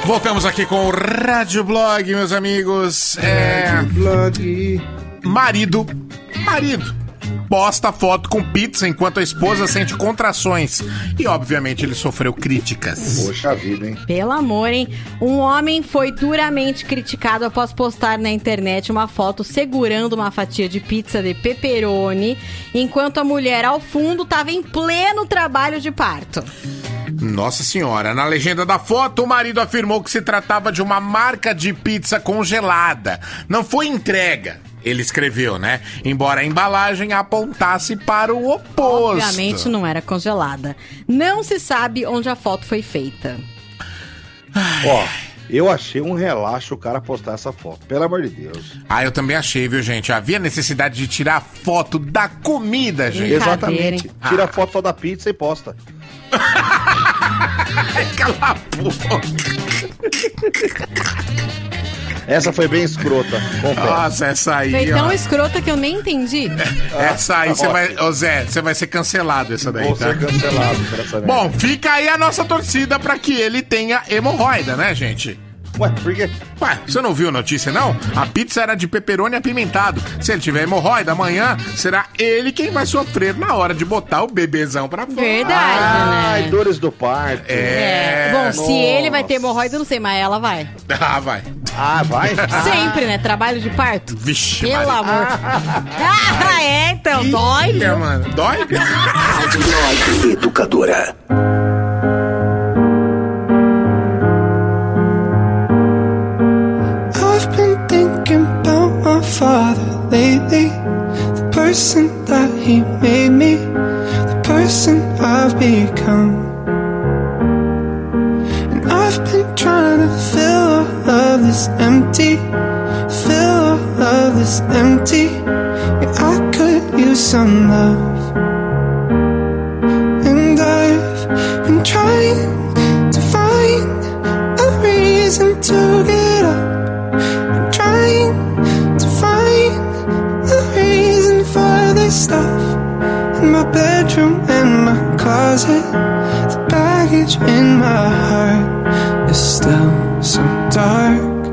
Voltamos aqui com o Rádio Blog, meus amigos. É. Blog. Marido. Marido. Posta foto com pizza enquanto a esposa sente contrações. E, obviamente, ele sofreu críticas. Poxa vida, hein? Pelo amor, hein? Um homem foi duramente criticado após postar na internet uma foto segurando uma fatia de pizza de pepperoni, enquanto a mulher ao fundo estava em pleno trabalho de parto. Nossa senhora, na legenda da foto, o marido afirmou que se tratava de uma marca de pizza congelada. Não foi entrega. Ele escreveu, né? Embora a embalagem apontasse para o oposto. Obviamente não era congelada. Não se sabe onde a foto foi feita. Ó, eu achei um relaxo o cara postar essa foto, pelo amor de Deus. Ah, eu também achei, viu, gente? Havia necessidade de tirar foto da comida, gente. Exatamente. Tira a foto só da pizza e posta. Cala a boca. Essa foi bem escrota. confesso. Nossa, essa aí, Foi tão ó. escrota que eu nem entendi. Essa aí você Ó. vai. Ô Zé, você vai ser cancelado essa daí, Vou tá? ser cancelado. Bom, fica aí a nossa torcida pra que ele tenha hemorroida, né, gente? Ué, por quê? Ué, você não viu a notícia, não? A pizza era de pepperoni apimentado. Se ele tiver hemorroida amanhã, será ele quem vai sofrer na hora de botar o bebezão pra fora. Verdade, Ai, né? dores do parto. É. Bom, se nossa. ele vai ter hemorroida, eu não sei, mas ela vai. Ah, vai. Ah, vai? Sempre, né? Trabalho de parto. Vixe, Pelo Maria. amor. Ah, é, então. Dói, Ih, viu? mano. Dói? Educadora. Lately. The person that he made me, the person I've become. And I've been trying to fill all of this empty, fill all of this empty. Yeah, I could use some love. And I've been trying to find a reason to bedroom and my closet. The baggage in my heart is still so dark.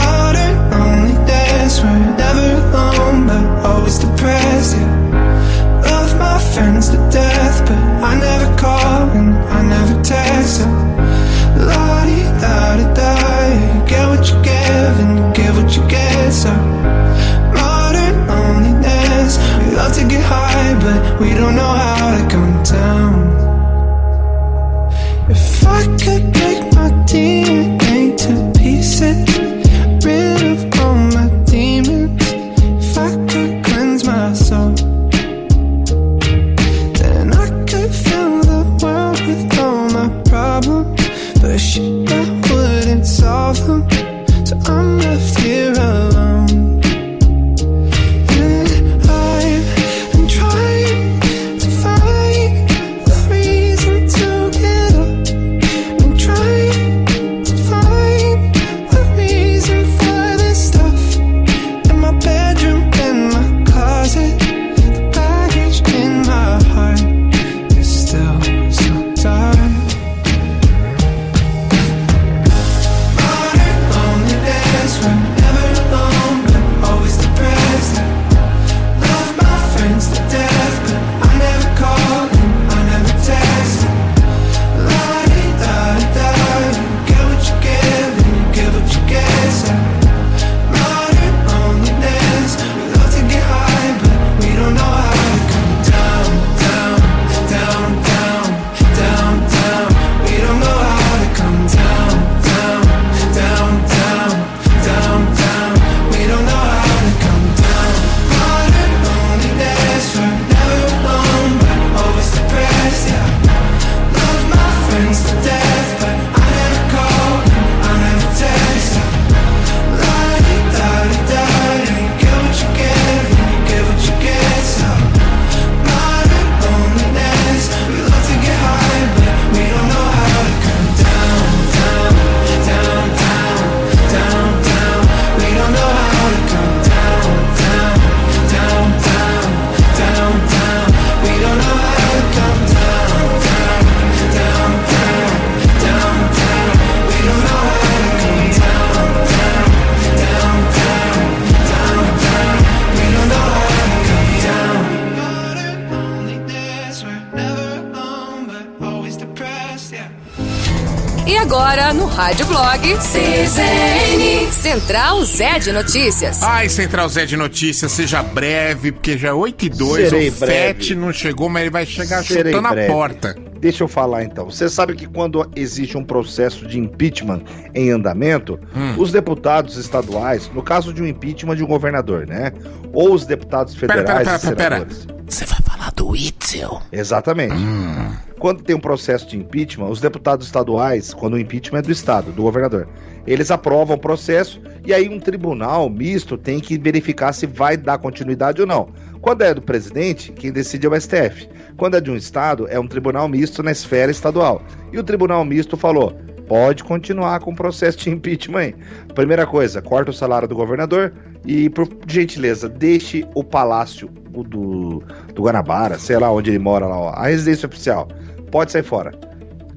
Modern loneliness, we're never alone, but always depressed. Love my friends to death, but I never call and I never text. Get what you give CZN. Central Zé de Notícias. Ai, Central Zé de Notícias, seja breve, porque já é 8 e 2. Serei o. FET não chegou, mas ele vai chegar Serei chutando breve. a porta. Deixa eu falar então. Você sabe que quando existe um processo de impeachment em andamento, Hum. os deputados estaduais, no caso de um impeachment de um governador, né? Ou os deputados Pera, federais pera, e pera, pera, senadores. Você vai falar do Itzel? Exatamente. Hum. Quando tem um processo de impeachment, os deputados estaduais, quando o impeachment é do estado, do governador, eles aprovam o processo e aí um tribunal misto tem que verificar se vai dar continuidade ou não. Quando é do presidente, quem decide é o STF. Quando é de um estado, é um tribunal misto na esfera estadual. E o tribunal misto falou: pode continuar com o processo de impeachment. aí. Primeira coisa, corta o salário do governador e, por gentileza, deixe o palácio do, do Guanabara, sei lá onde ele mora lá, ó, a residência oficial. Pode sair fora.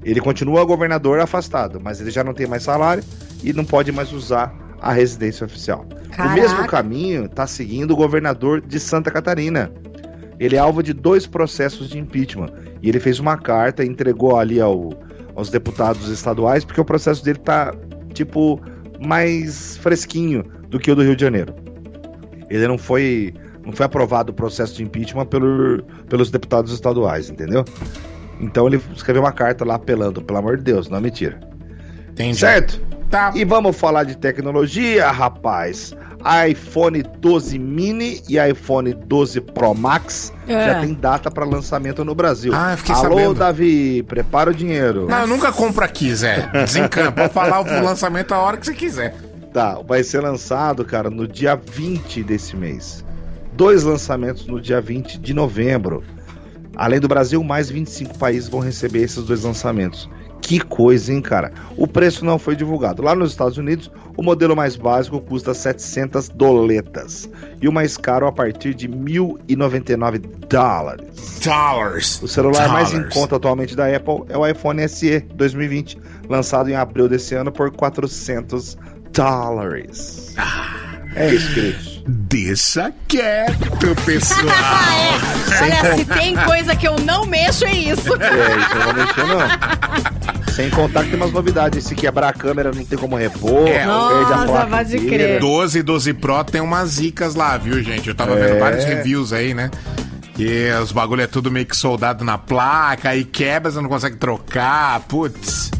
Ele continua governador afastado, mas ele já não tem mais salário e não pode mais usar a residência oficial. Caraca. O mesmo caminho está seguindo o governador de Santa Catarina. Ele é alvo de dois processos de impeachment. E ele fez uma carta e entregou ali ao, aos deputados estaduais, porque o processo dele tá, tipo, mais fresquinho do que o do Rio de Janeiro. Ele não foi. Não foi aprovado o processo de impeachment pelo, pelos deputados estaduais, entendeu? Então ele escreveu uma carta lá apelando, pelo amor de Deus, não é mentira. Entendi. Certo? Tá. E vamos falar de tecnologia, rapaz. iPhone 12 mini e iPhone 12 Pro Max É. já tem data para lançamento no Brasil. Ah, eu fiquei Alô, sabendo. Davi, prepara o dinheiro. Não, eu nunca compro aqui, Zé. Desencampa. Pode falar o lançamento a hora que você quiser. Tá, vai ser lançado, cara, no dia 20 desse mês. Dois lançamentos no dia 20 de novembro. Além do Brasil, mais 25 países vão receber esses dois lançamentos. Que coisa, hein, cara? O preço não foi divulgado. Lá nos Estados Unidos, o modelo mais básico custa 700 doletas. E o mais caro a partir de 1.099 dólares. Dollars. O celular mais em Dollars. conta atualmente da Apple é o iPhone SE 2020, lançado em abril desse ano por 400 dólares. É isso, queridos. Deixa quieto, pessoal. Olha, se tem coisa que eu não mexo, é isso. É, isso eu não vou mexer, não. Sem contar que tem umas novidades. Se quebrar a câmera, não tem como repor. É, Nossa, placa vai de inteira. crer. 12 e 12 Pro tem umas zicas lá, viu, gente? Eu tava É. vendo vários reviews aí, né? E os bagulho é tudo meio que soldado na placa, aí quebra, você não consegue trocar, putz.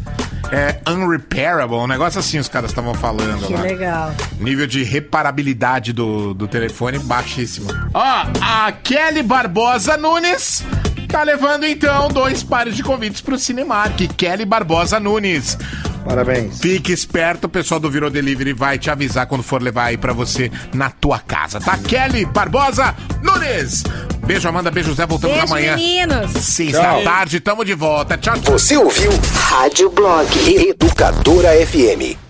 É unrepairable, um negócio assim os caras estavam falando Que lá. legal. Nível de reparabilidade do, do telefone baixíssimo. Ó, a Kelly Barbosa Nunes tá levando então dois pares de convites pro Cinemark. Kelly Barbosa Nunes. Parabéns. Fique esperto, o pessoal do Virou Delivery vai te avisar quando for levar aí pra você na tua casa, tá? Kelly Barbosa Nunes. Beijo, Amanda. Beijo, Zé. Voltamos Beijo, amanhã. meninos. Seis Tchau. da tarde, tamo de volta. Tchau, tchau. Você ouviu Rádio Blog Educadora FM.